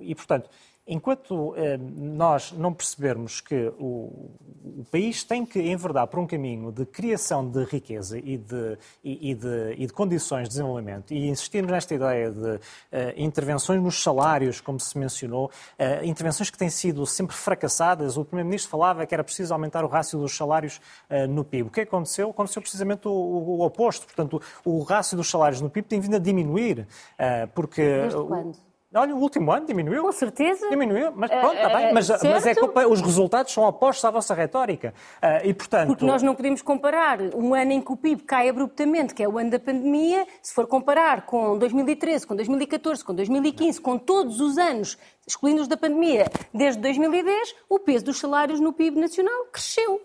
e, portanto, enquanto eh, nós não percebermos que o, o, país tem que enverdar por um caminho de criação de riqueza e de, e, e de, e de condições de desenvolvimento e insistirmos nesta ideia de eh, intervenções nos salários, como se mencionou, eh, intervenções que têm sido sempre fracassadas. O Primeiro-Ministro falava que era preciso aumentar o rácio dos salários no PIB. O que aconteceu? Aconteceu precisamente o, o, o oposto. Portanto, o, rácio dos salários no PIB tem vindo a diminuir, porque... Desde quando? Olha, o último ano diminuiu. Com certeza. Diminuiu, mas pronto, está bem. Mas, mas é culpa, os resultados são opostos à vossa retórica. Uh, e, portanto... Porque nós não podemos comparar um ano em que o PIB cai abruptamente, que é o ano da pandemia, se for comparar com 2013, com 2014, com 2015, com todos os anos, excluindo os da pandemia, desde 2010, o peso dos salários no PIB nacional cresceu.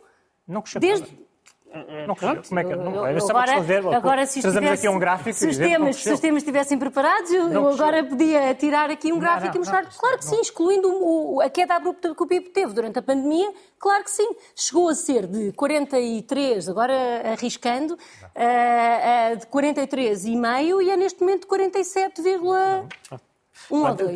Não cresceu. Desde... É, não, claro, como é que é? não, agora, agora se trazemos aqui um gráfico sistemas, se os temas estivessem preparados, eu, eu agora podia tirar aqui um gráfico não, e mostrar. claro que sim, excluindo o, a queda abrupta que o PIB teve durante a pandemia, claro que sim. Chegou a ser de 43, agora arriscando, uh, uh, de 43,5 e é neste momento 47,5. Um ou dois.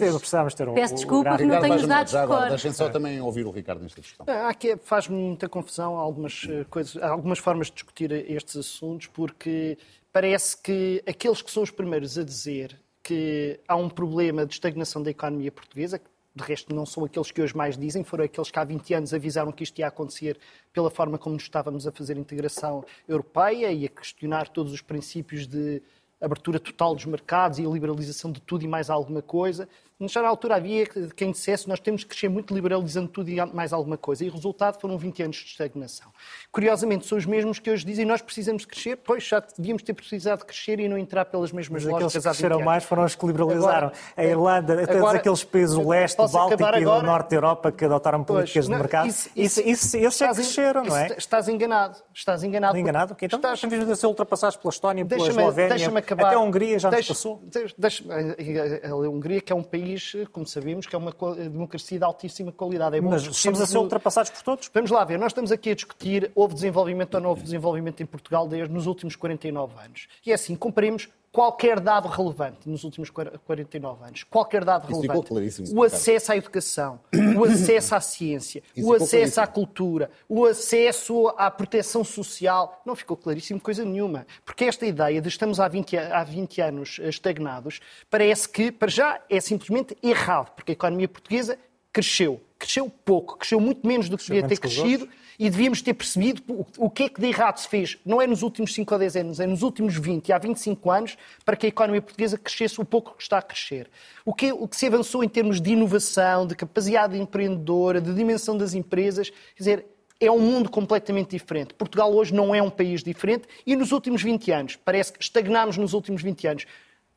Ter um, Peço desculpa não tenho os dados de cor. Deixem só também ouvir o Ricardo nesta discussão. Ah, aqui faz-me muita confusão algumas, eh, coisas, algumas formas de discutir estes assuntos, porque parece que aqueles que são os primeiros a dizer que há um problema de estagnação da economia portuguesa, que de resto não são aqueles que hoje mais dizem, foram aqueles que há 20 anos avisaram que isto ia acontecer pela forma como nos estávamos a fazer a integração europeia e a questionar todos os princípios de abertura total dos mercados e a liberalização de tudo e mais alguma coisa. Na altura havia quem dissesse nós temos que crescer muito liberalizando tudo e mais alguma coisa. E o resultado foram 20 anos de estagnação. Curiosamente, são os mesmos que hoje dizem nós precisamos crescer, pois já devíamos ter precisado crescer e não entrar pelas mesmas Mas lógicas. Aqueles que cresceram mais foram os que liberalizaram. Agora, a Irlanda, até agora, aqueles países do leste, do Báltico e do norte da Europa que adotaram políticas pois, de mercado, isso, isso, isso, esses é que cresceram, não é? Estás enganado. Estás enganado. enganado? Okay, então estás... estamos a ser ultrapassados pela Estónia, pela Eslovénia, até a Hungria já nos passou. Deixa, a, a Hungria, que é um país, como sabemos, sabemos que é uma democracia de altíssima qualidade. É bom Mas estamos a ser ultrapassados por todos? Vamos lá ver, nós estamos aqui a discutir houve desenvolvimento ou não houve desenvolvimento em Portugal desde nos últimos 49 anos. E é assim, comparemos qualquer dado relevante nos últimos 49 anos, qualquer dado Isso relevante, o acesso à educação, o acesso à ciência, Isso o acesso à cultura, o acesso à proteção social, não ficou claríssimo coisa nenhuma. Porque esta ideia de estamos há 20, há 20 anos estagnados, parece que, para já, é simplesmente errado, porque a economia portuguesa cresceu. Cresceu pouco, cresceu muito menos do que devia ter crescido e devíamos ter percebido o que é que de errado se fez, não é nos últimos 5 ou 10 anos, é nos últimos 20 e há 25 anos, para que a economia portuguesa crescesse o pouco que está a crescer. O que, o que se avançou em termos de inovação, de capacidade empreendedora, de dimensão das empresas, quer dizer, é um mundo completamente diferente. Portugal hoje não é um país diferente e nos últimos 20 anos, parece que estagnámos nos últimos 20 anos.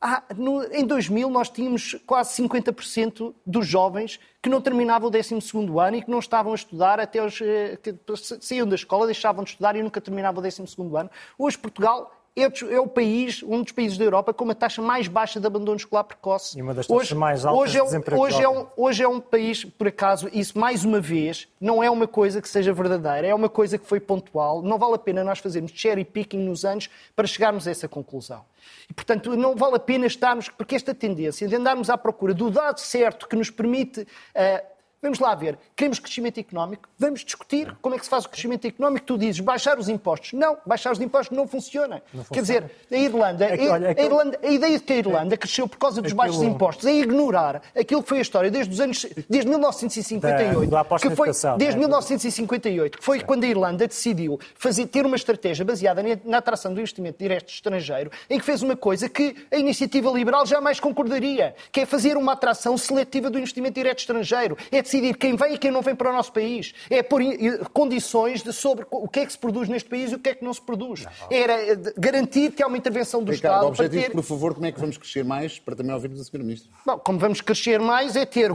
Ah, no, em 2000 nós tínhamos quase 50% dos jovens que não terminavam o 12 ano e que não estavam a estudar até os... Eh, saíam da escola, deixavam de estudar e nunca terminavam o 12 ano. Hoje Portugal é, o país, um dos países da Europa com uma taxa mais baixa de abandono escolar precoce. E uma das taxas hoje, mais altas hoje é, de desemprego hoje é, um, hoje é um país, por acaso, isso mais uma vez, não é uma coisa que seja verdadeira, é uma coisa que foi pontual. Não vale a pena nós fazermos cherry picking nos anos para chegarmos a essa conclusão. E, portanto, não vale a pena estarmos, porque esta tendência de andarmos à procura do dado certo que nos permite uh, Vamos lá ver. Queremos crescimento económico? Vamos discutir como é que se faz o crescimento económico. Tu dizes baixar os impostos. Não, baixar os impostos não funciona. Não funciona. Quer dizer, a Irlanda, é que, olha, é que... a, Irlanda a ideia de que a Irlanda cresceu por causa dos baixos impostos é ignorar aquilo que foi a história desde os anos desde 1958, da, que foi desde 1958, que foi quando a Irlanda decidiu fazer ter uma estratégia baseada na atração do investimento direto estrangeiro, em que fez uma coisa que a iniciativa liberal jamais concordaria, que é fazer uma atração seletiva do investimento direto estrangeiro. É decidir quem vem e quem não vem para o nosso país. É pôr condições de sobre o que é que se produz neste país e o que é que não se produz. Era eh, garantir que há uma intervenção do Ricardo, Estado. objetivo, ter... por favor, como é que vamos crescer mais para também ouvirmos a Sra. Ministra? Bom, como vamos crescer mais é ter,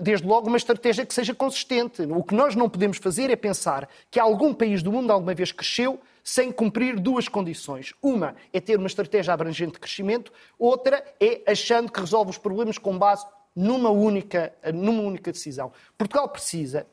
desde logo, uma estratégia que seja consistente. O que nós não podemos fazer é pensar que algum país do mundo alguma vez cresceu sem cumprir duas condições. Uma é ter uma estratégia abrangente de crescimento, outra é achando que resolve os problemas com base numa única, numa única decisão. Portugal precisa.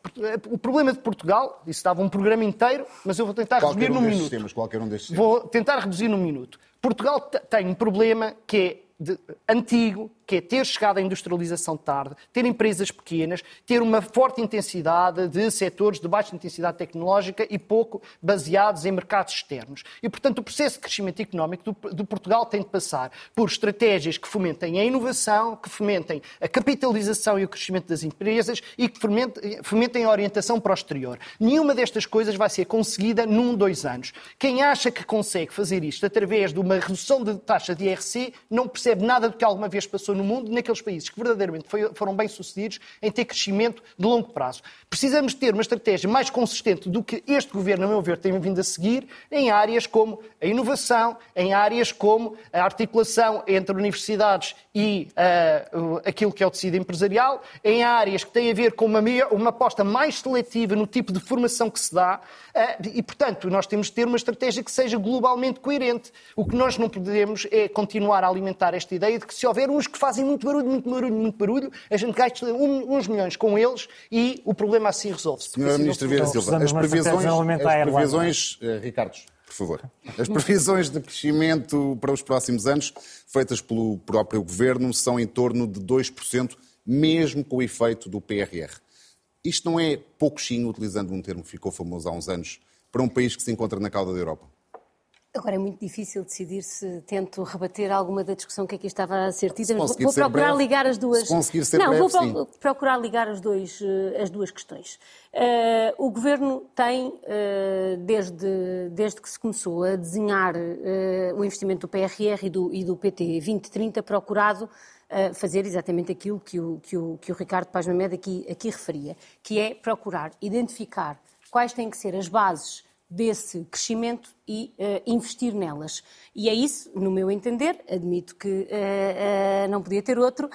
O problema de Portugal, isso dava um programa inteiro, mas eu vou tentar qualquer reduzir um num minuto. Temas, qualquer um destes vou tentar reduzir num minuto. Portugal tem um problema que é de, antigo, que é ter chegado à industrialização tarde, ter empresas pequenas, ter uma forte intensidade de setores de baixa intensidade tecnológica e pouco baseados em mercados externos. E, portanto, o processo de crescimento económico do, Portugal tem de passar por estratégias que fomentem a inovação, que fomentem a capitalização e o crescimento das empresas e que fomentem, a orientação para o exterior. Nenhuma destas coisas vai ser conseguida num, dois anos. Quem acha que consegue fazer isto através de uma redução de taxa de IRC não percebe nada do que alguma vez passou no mundo naqueles países que verdadeiramente foram bem-sucedidos em ter crescimento de longo prazo. Precisamos ter uma estratégia mais consistente do que este governo, a meu ver, tem vindo a seguir em áreas como a inovação, em áreas como a articulação entre universidades e uh, aquilo que é o tecido empresarial, em áreas que têm a ver com uma, uma aposta mais seletiva no tipo de formação que se dá, uh, e, portanto, nós temos de ter uma estratégia que seja globalmente coerente. O que nós não podemos é continuar a alimentar esta ideia de que se houver uns que fazem muito barulho, muito barulho, muito barulho, a gente gasta um, uns milhões com eles e o problema assim resolve-se. Senhora Ministra Vieira Silva, as previsões, as previsões uh, Ricardo, por favor. As previsões de crescimento para os próximos anos, feitas pelo próprio Governo, são em torno de 2%, mesmo com o efeito do PRR. Isto não é pouquinho, utilizando um termo que ficou famoso há uns anos, para um país que se encontra na cauda da Europa? Agora é muito difícil decidir se tento rebater alguma da discussão que aqui estava a ser tida. Vou, vou procurar breve, ligar as duas. Se conseguir ser Não, breve, vou sim. procurar ligar as, dois, eh, as duas questões. Uh, o governo tem, uh, desde, desde que se começou a desenhar uh, o investimento do PRR e do, e do PT 2030, procurado fazer exatamente aquilo que o, que o, que o Ricardo Paz Mamed aqui, aqui referia, que é procurar identificar quais têm que ser as bases desse crescimento e uh, investir nelas. E é isso, no meu entender, admito que uh, uh, não podia ter outro,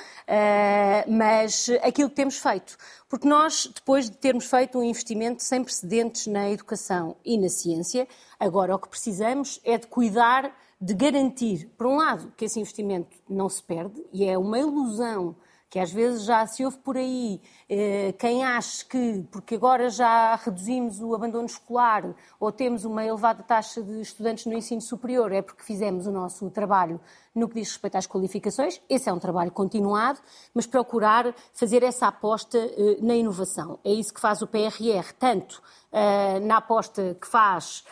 mas aquilo que temos feito. Porque nós, depois de termos feito um investimento sem precedentes na educação e na ciência, agora o que precisamos é de cuidar, de garantir, por um lado, que esse investimento não se perde, e é uma ilusão que às vezes já se ouve por aí eh, quem acha que, porque agora já reduzimos o abandono escolar ou temos uma elevada taxa de estudantes no ensino superior, é porque fizemos o nosso trabalho no que diz respeito às qualificações. Esse é um trabalho continuado, mas procurar fazer essa aposta eh, na inovação. É isso que faz o PRR, tanto eh, na aposta que faz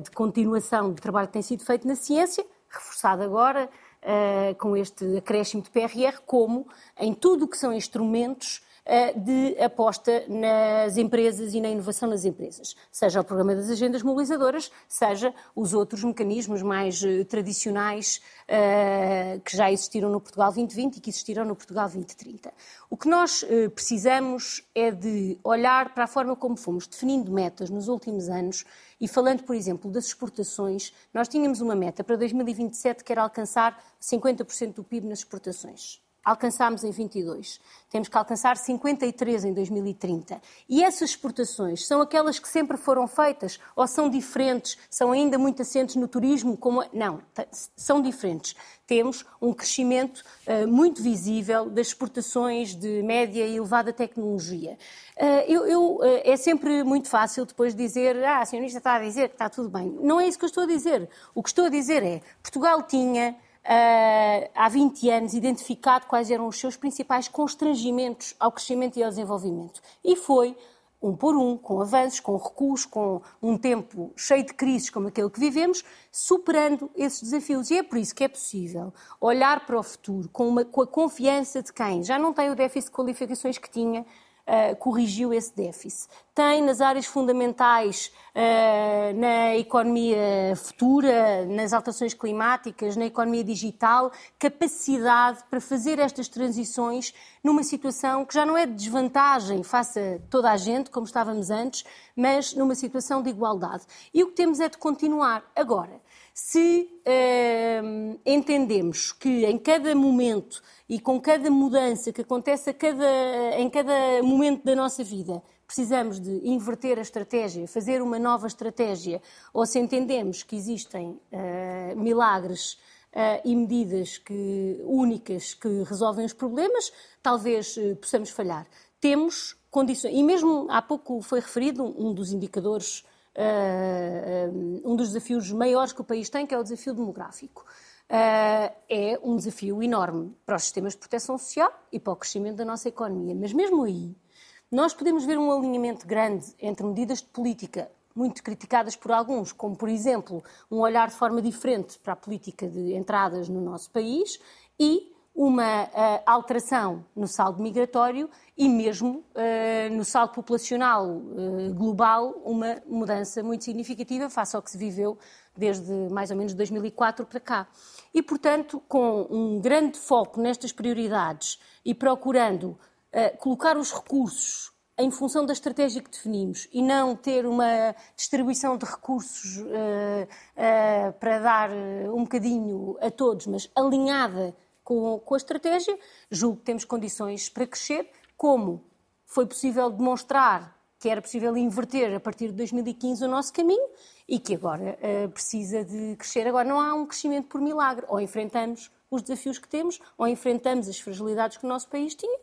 de continuação do trabalho que tem sido feito na ciência, reforçado agora com este acréscimo de PRR, como em tudo o que são instrumentos de aposta nas empresas e na inovação nas empresas, seja o programa das agendas mobilizadoras, seja os outros mecanismos mais uh, tradicionais que já existiram no Portugal 2020 e que existirão no Portugal 2030. O que nós precisamos é de olhar para a forma como fomos definindo metas nos últimos anos e falando, por exemplo, das exportações, nós tínhamos uma meta para 2027 que era alcançar 50% do PIB nas exportações. Alcançámos em 22. Temos que alcançar 53 em 2030. E essas exportações são aquelas que sempre foram feitas ou são diferentes? São ainda muito assentes no turismo? Como... Não, são diferentes. Temos um crescimento uh, muito visível das exportações de média e elevada tecnologia. Uh, eu, eu, uh, é sempre muito fácil depois dizer, ah, a senhorista está a dizer que está tudo bem. Não é isso que eu estou a dizer. O que estou a dizer é, Portugal tinha uh, há 20 anos identificado quais eram os seus principais constrangimentos ao crescimento e ao desenvolvimento. E foi um por um, com avanços, com recuos, com um tempo cheio de crises como aquele que vivemos, superando esses desafios. E é por isso que é possível olhar para o futuro com, uma, com a confiança de quem já não tem o déficit de qualificações que tinha, uh, corrigiu esse déficit. Tem nas áreas fundamentais, uh, na economia futura, nas alterações climáticas, na economia digital, capacidade para fazer estas transições numa situação que já não é de desvantagem face a toda a gente, como estávamos antes, mas numa situação de igualdade. E o que temos é de continuar. Agora, se uh, entendemos que em cada momento e com cada mudança que acontece cada, em cada momento da nossa vida, precisamos de inverter a estratégia, fazer uma nova estratégia, ou se entendemos que existem uh, milagres uh, e medidas que, únicas que resolvem os problemas, talvez uh, possamos falhar. Temos condições, e mesmo há pouco foi referido um, dos indicadores um dos desafios maiores que o país tem, que é o desafio demográfico. Uh, é um desafio enorme para os sistemas de proteção social e para o crescimento da nossa economia. Mas mesmo aí, nós podemos ver um alinhamento grande entre medidas de política muito criticadas por alguns, como, por exemplo, um olhar de forma diferente para a política de entradas no nosso país e uma uh, alteração no saldo migratório e mesmo uh, no saldo populacional uh, global uma mudança muito significativa face ao que se viveu desde mais ou menos 2004 para cá. E, portanto, com um grande foco nestas prioridades e procurando colocar os recursos em função da estratégia que definimos e não ter uma distribuição de recursos para dar um bocadinho a todos, mas alinhada com, com a estratégia, julgo que temos condições para crescer, como foi possível demonstrar que era possível inverter a partir de 2015 o nosso caminho e que agora uh, precisa de crescer. Agora, não há um crescimento por milagre. Ou enfrentamos os desafios que temos, ou enfrentamos as fragilidades que o nosso país tinha,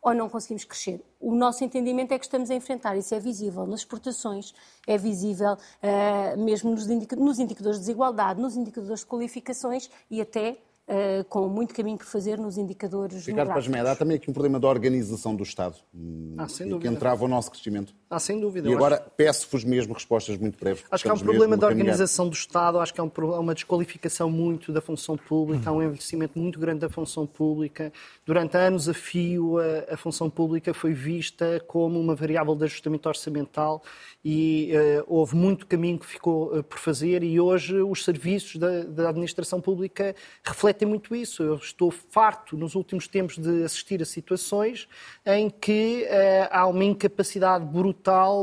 ou não conseguimos crescer. O nosso entendimento é que estamos a enfrentar, isso é visível nas exportações, é visível uh, mesmo nos, nos indicadores de desigualdade, nos indicadores de qualificações e até uh, com muito caminho por fazer nos indicadores Ricardo Pazmeda, há também aqui um problema da organização do Estado, ah, sem dúvida. que entrava o nosso crescimento. Ah, sem dúvida. E agora acho... peço-vos mesmo respostas muito breves. Acho que há um problema da organização do Estado, acho que há um, uma desqualificação muito da função pública, há um envelhecimento muito grande da função pública. Durante anos a fio, a, a função pública foi vista como uma variável de ajustamento orçamental e uh, houve muito caminho que ficou uh, por fazer e hoje os serviços da, da administração pública refletem refletem muito isso. Eu estou farto, nos últimos tempos, de assistir a situações em que uh, há uma incapacidade brutal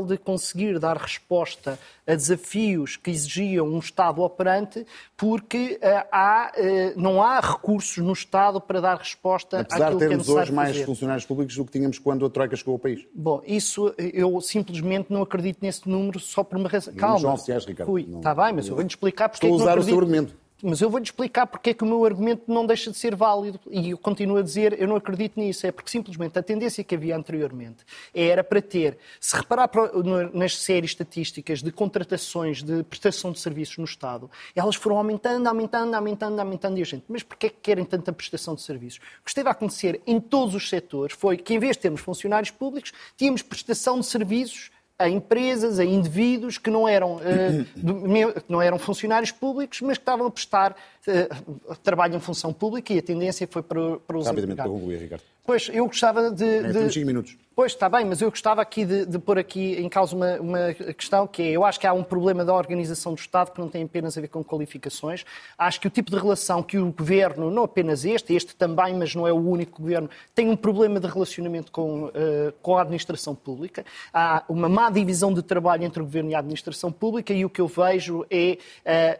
de conseguir dar resposta a desafios que exigiam um Estado operante, porque uh, há, uh, não há recursos no Estado para dar resposta Apesar àquilo que é Apesar de termos hoje mais funcionários públicos do que tínhamos quando a Troika chegou ao país. Bom, isso eu simplesmente não acredito nesse número só por uma razão. Calma. Não oficiais, Ricardo. Fui. Não... Está bem, mas eu vou-lhe explicar porque Estou é a usar o seu argumento. Mas eu vou-lhe explicar porque é que o meu argumento não deixa de ser válido. E eu continuo a dizer, eu não acredito nisso. É porque simplesmente a tendência que havia anteriormente era para ter, se reparar nas séries estatísticas de contratações de prestação de serviços no Estado, elas foram aumentando, aumentando, aumentando, aumentando. E a gente, mas porquê é que querem tanta prestação de serviços? O que esteve a acontecer em todos os setores foi que, em vez de termos funcionários públicos, tínhamos prestação de serviços a empresas, a indivíduos que não eram, uh, não eram funcionários públicos, mas que estavam a prestar trabalho em função pública e a tendência foi para, para os Rapidamente para concluir, Ricardo. Pois, eu gostava de... É. Temos 5 minutos. Pois, está bem, mas eu gostava aqui de, de pôr aqui em causa uma, uma, questão que é, eu acho que há um problema da organização do Estado que não tem apenas a ver com qualificações. Acho que o tipo de relação que o Governo, não apenas este, este também, mas não é o único Governo, tem um problema de relacionamento com, uh, com a administração pública. Há uma má divisão de trabalho entre o Governo e a administração pública e o que eu vejo é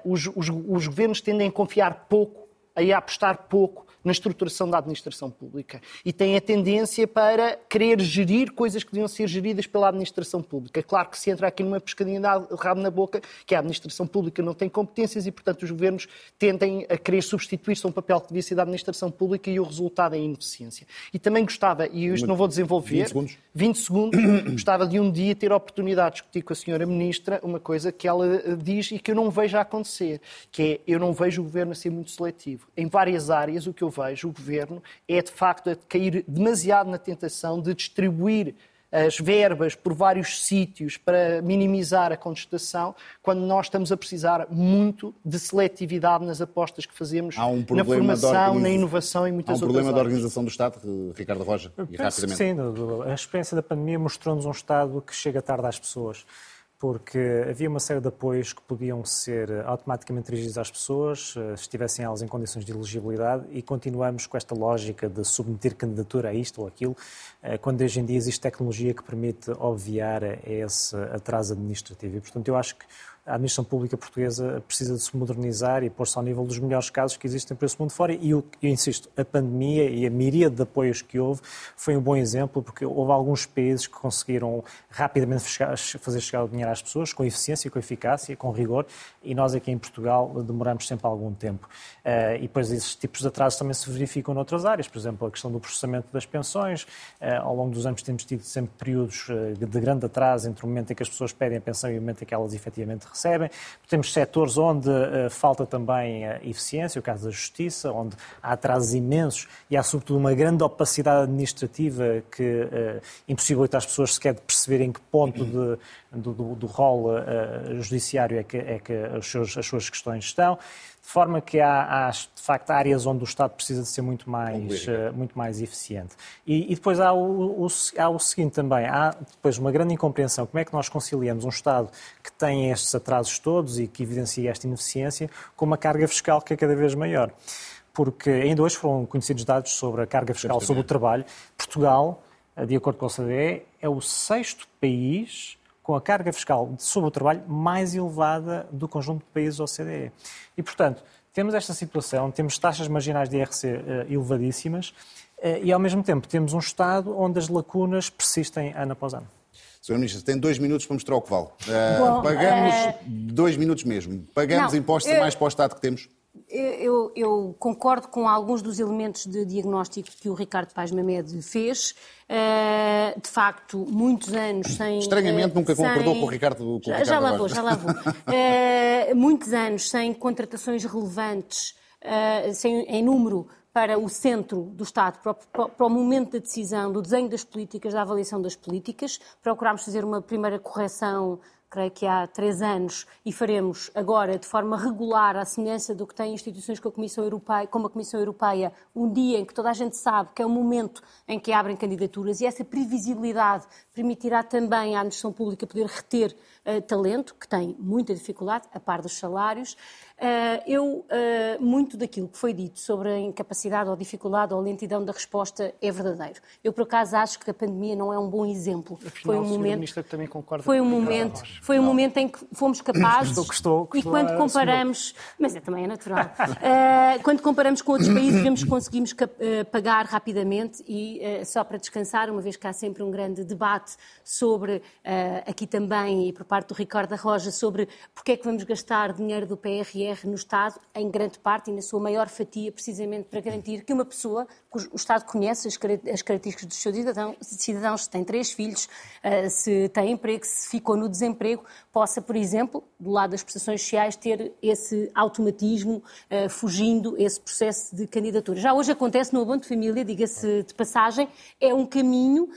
uh, os, os, os governos tendem a confiar pouco, a apostar pouco na estruturação da administração pública e tem a tendência para querer gerir coisas que deviam ser geridas pela administração pública. Claro que se entra aqui numa pescadinha de rabo na boca, que a administração pública não tem competências e, portanto, os governos tendem a querer substituir-se a um papel que devia ser da administração pública e o resultado é ineficiência. E também gostava, e isto não vou desenvolver... 20 segundos. 20 segundos. gostava de um dia ter a oportunidade de discutir com a senhora Ministra uma coisa que ela eh, diz e que eu não vejo a acontecer, que é, eu não vejo o Governo a ser muito seletivo. Em várias áreas, o que eu vejo o governo é, de facto, a cair demasiado na tentação de distribuir as verbas por vários sítios para minimizar a contestação, quando nós estamos a precisar muito de seletividade nas apostas que fazemos um na formação, organiz... na inovação e muitas outras Há um problema da organização do Estado, Ricardo Roja, e rapidamente. Sim, a experiência da pandemia mostrou-nos um Estado que chega tarde às pessoas porque havia uma série de apoios que podiam ser automaticamente dirigidos às pessoas, eh, se estivessem elas em condições de elegibilidade, e continuamos com esta lógica de submeter candidatura a isto ou aquilo, eh, quando hoje em dia existe tecnologia que permite obviar esse atraso administrativo. E, portanto, eu acho que a administração pública portuguesa precisa de se modernizar e pôr-se ao nível dos melhores casos que existem por esse mundo fora. E eu, eu insisto, a pandemia e a miríade de apoios que houve foi um bom exemplo, porque houve alguns países que conseguiram rapidamente fazer chegar o dinheiro às pessoas, com eficiência, com eficácia, com rigor, e nós aqui em Portugal demoramos sempre algum tempo. Uh, e depois esses tipos de atrasos também se verificam noutras áreas, por exemplo, a questão do processamento das pensões. Uh, ao longo dos anos temos tido sempre períodos uh, de grande atraso entre o momento em que as pessoas pedem a pensão e o momento em que elas efetivamente recebem. Temos setores onde uh, falta também uh, eficiência, o caso da justiça, onde há atrasos imensos e há, sobretudo, uma grande opacidade administrativa que uh, impossibilita as pessoas sequer de perceber em que ponto de, do, do, do rol judiciário é que, é que as, suas, as suas questões estão de forma que há, há, de facto áreas onde o Estado precisa de ser muito mais, uh, muito mais eficiente. E, e depois há o, o, há o seguinte também, há depois uma grande incompreensão, como é que nós conciliamos um Estado que tem estes atrasos todos e que evidencia esta ineficiência com uma carga fiscal que é cada vez maior. Porque ainda hoje foram conhecidos dados sobre a carga fiscal sobre o trabalho. Portugal, de acordo com a OCDE, é o sexto país com a carga fiscal sobre o trabalho mais elevada do conjunto de países OCDE. E, portanto, temos esta situação, temos taxas marginais de IRC uh, eh, elevadíssimas uh, e, ao mesmo tempo, temos um Estado onde as lacunas persistem ano após ano. Sr. Ministro, tem dois minutos para mostrar o que vale. Uh, pagamos dois minutos mesmo. Pagamos não, impostos eu... mais para o Estado que temos? Eu, eu, concordo com alguns dos elementos de diagnóstico que o Ricardo Paz Mamed fez. Uh, de facto, muitos anos sem. Estranhamente, uh, nunca sem... concordou com o Ricardo. Com já, o Ricardo já lá vou, já lá vou. Uh, muitos anos sem contratações relevantes sem, em número para o centro do Estado, para o, para o, momento da decisão, do desenho das políticas, da avaliação das políticas. Procurámos fazer uma primeira correção creio que há três anos, e faremos agora de forma regular, à semelhança do que têm instituições como a Comissão Europeia, como a Comissão Europeia, um dia em que toda a gente sabe que é o momento em que abrem candidaturas e essa previsibilidade permitirá também à administração pública poder reter uh, talento, que tem muita dificuldade, a par dos salários. Uh, eu, uh, muito daquilo que foi dito sobre a incapacidade ou dificuldade ou lentidão da resposta é verdadeiro. Eu, por acaso, acho que a pandemia não é um bom exemplo. Afinal, foi um momento. também concorda foi um momento. foi um momento em que fomos capazes. Custou, custou, e quando comparamos. Mas é, também é natural. uh, quando comparamos com outros países, vemos que conseguimos pagar rapidamente e só para descansar, uma vez que há sempre um grande debate sobre, aqui também, e por parte do Ricardo Roja, sobre porque é que vamos gastar dinheiro do PRR no Estado, em grande parte e na sua maior fatia, precisamente para garantir que uma pessoa, o Estado conhece as características dos seus cidadãos, cidadãos se tem três filhos, se tem emprego, se ficou no desemprego, possa, por exemplo, do lado das prestações sociais, ter esse automatismo, uh, fugindo esse processo de candidatura. Já hoje acontece no abono de família, diga-se de passagem, é um caminho uh,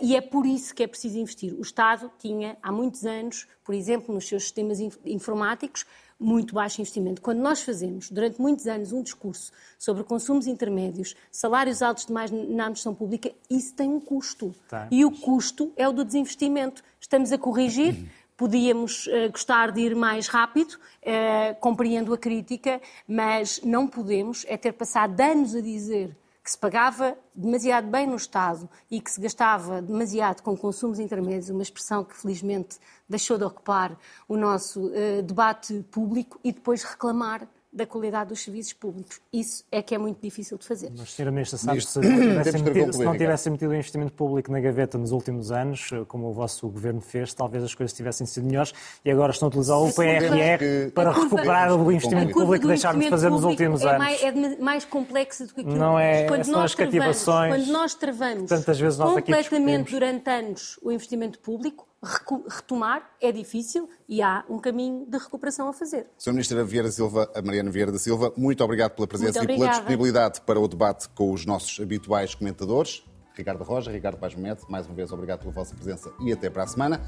e é por isso que é preciso investir. O Estado tinha, há muitos anos, por exemplo, nos seus sistemas informáticos, muito baixo investimento. Quando nós fazemos, durante muitos anos, um discurso sobre consumos intermédios, salários altos demais na administração pública, isso tem um custo. Tá. E o custo é o do desinvestimento. Estamos a corrigir. Podíamos uh, gostar de ir mais rápido, uh, compreendo a crítica, mas não podemos é ter passado anos a dizer que se pagava demasiado bem no Estado e que se gastava demasiado com consumos intermédios, uma expressão que felizmente deixou de ocupar o nosso uh, debate público, e depois reclamar da qualidade dos serviços públicos. Isso é que é muito difícil de fazer. Mas, Sra. Ministra, sabe, se, não tivessem metido, se não tivessem metido o investimento público na gaveta nos últimos anos, como o vosso governo fez, talvez as coisas tivessem sido melhores e agora estão a utilizar o PRR para recuperar o investimento público que deixaram de fazer nos últimos é anos. Mais, é mais complexo do que aquilo. Não é, quando são nós as cativações. Quando nós travamos tantas vezes nós completamente durante anos o investimento público, retomar é difícil e há um caminho de recuperação a fazer. Sra. Ministra Vieira Silva, a Mariana Vieira da Silva, muito obrigado pela presença e pela disponibilidade para o debate com os nossos habituais comentadores. Ricardo Roja, Ricardo Paz Mete, mais uma vez obrigado pela vossa presença e até para a semana.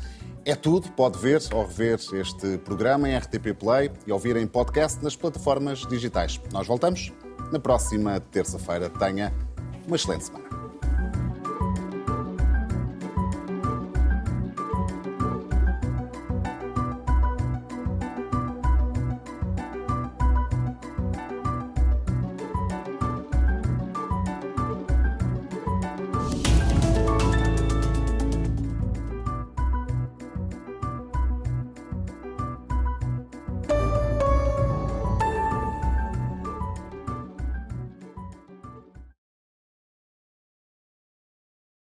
É tudo, pode ver ou rever este programa em RTP Play e ouvir em podcast nas plataformas digitais. Nós voltamos na próxima terça-feira. Tenha uma excelente semana.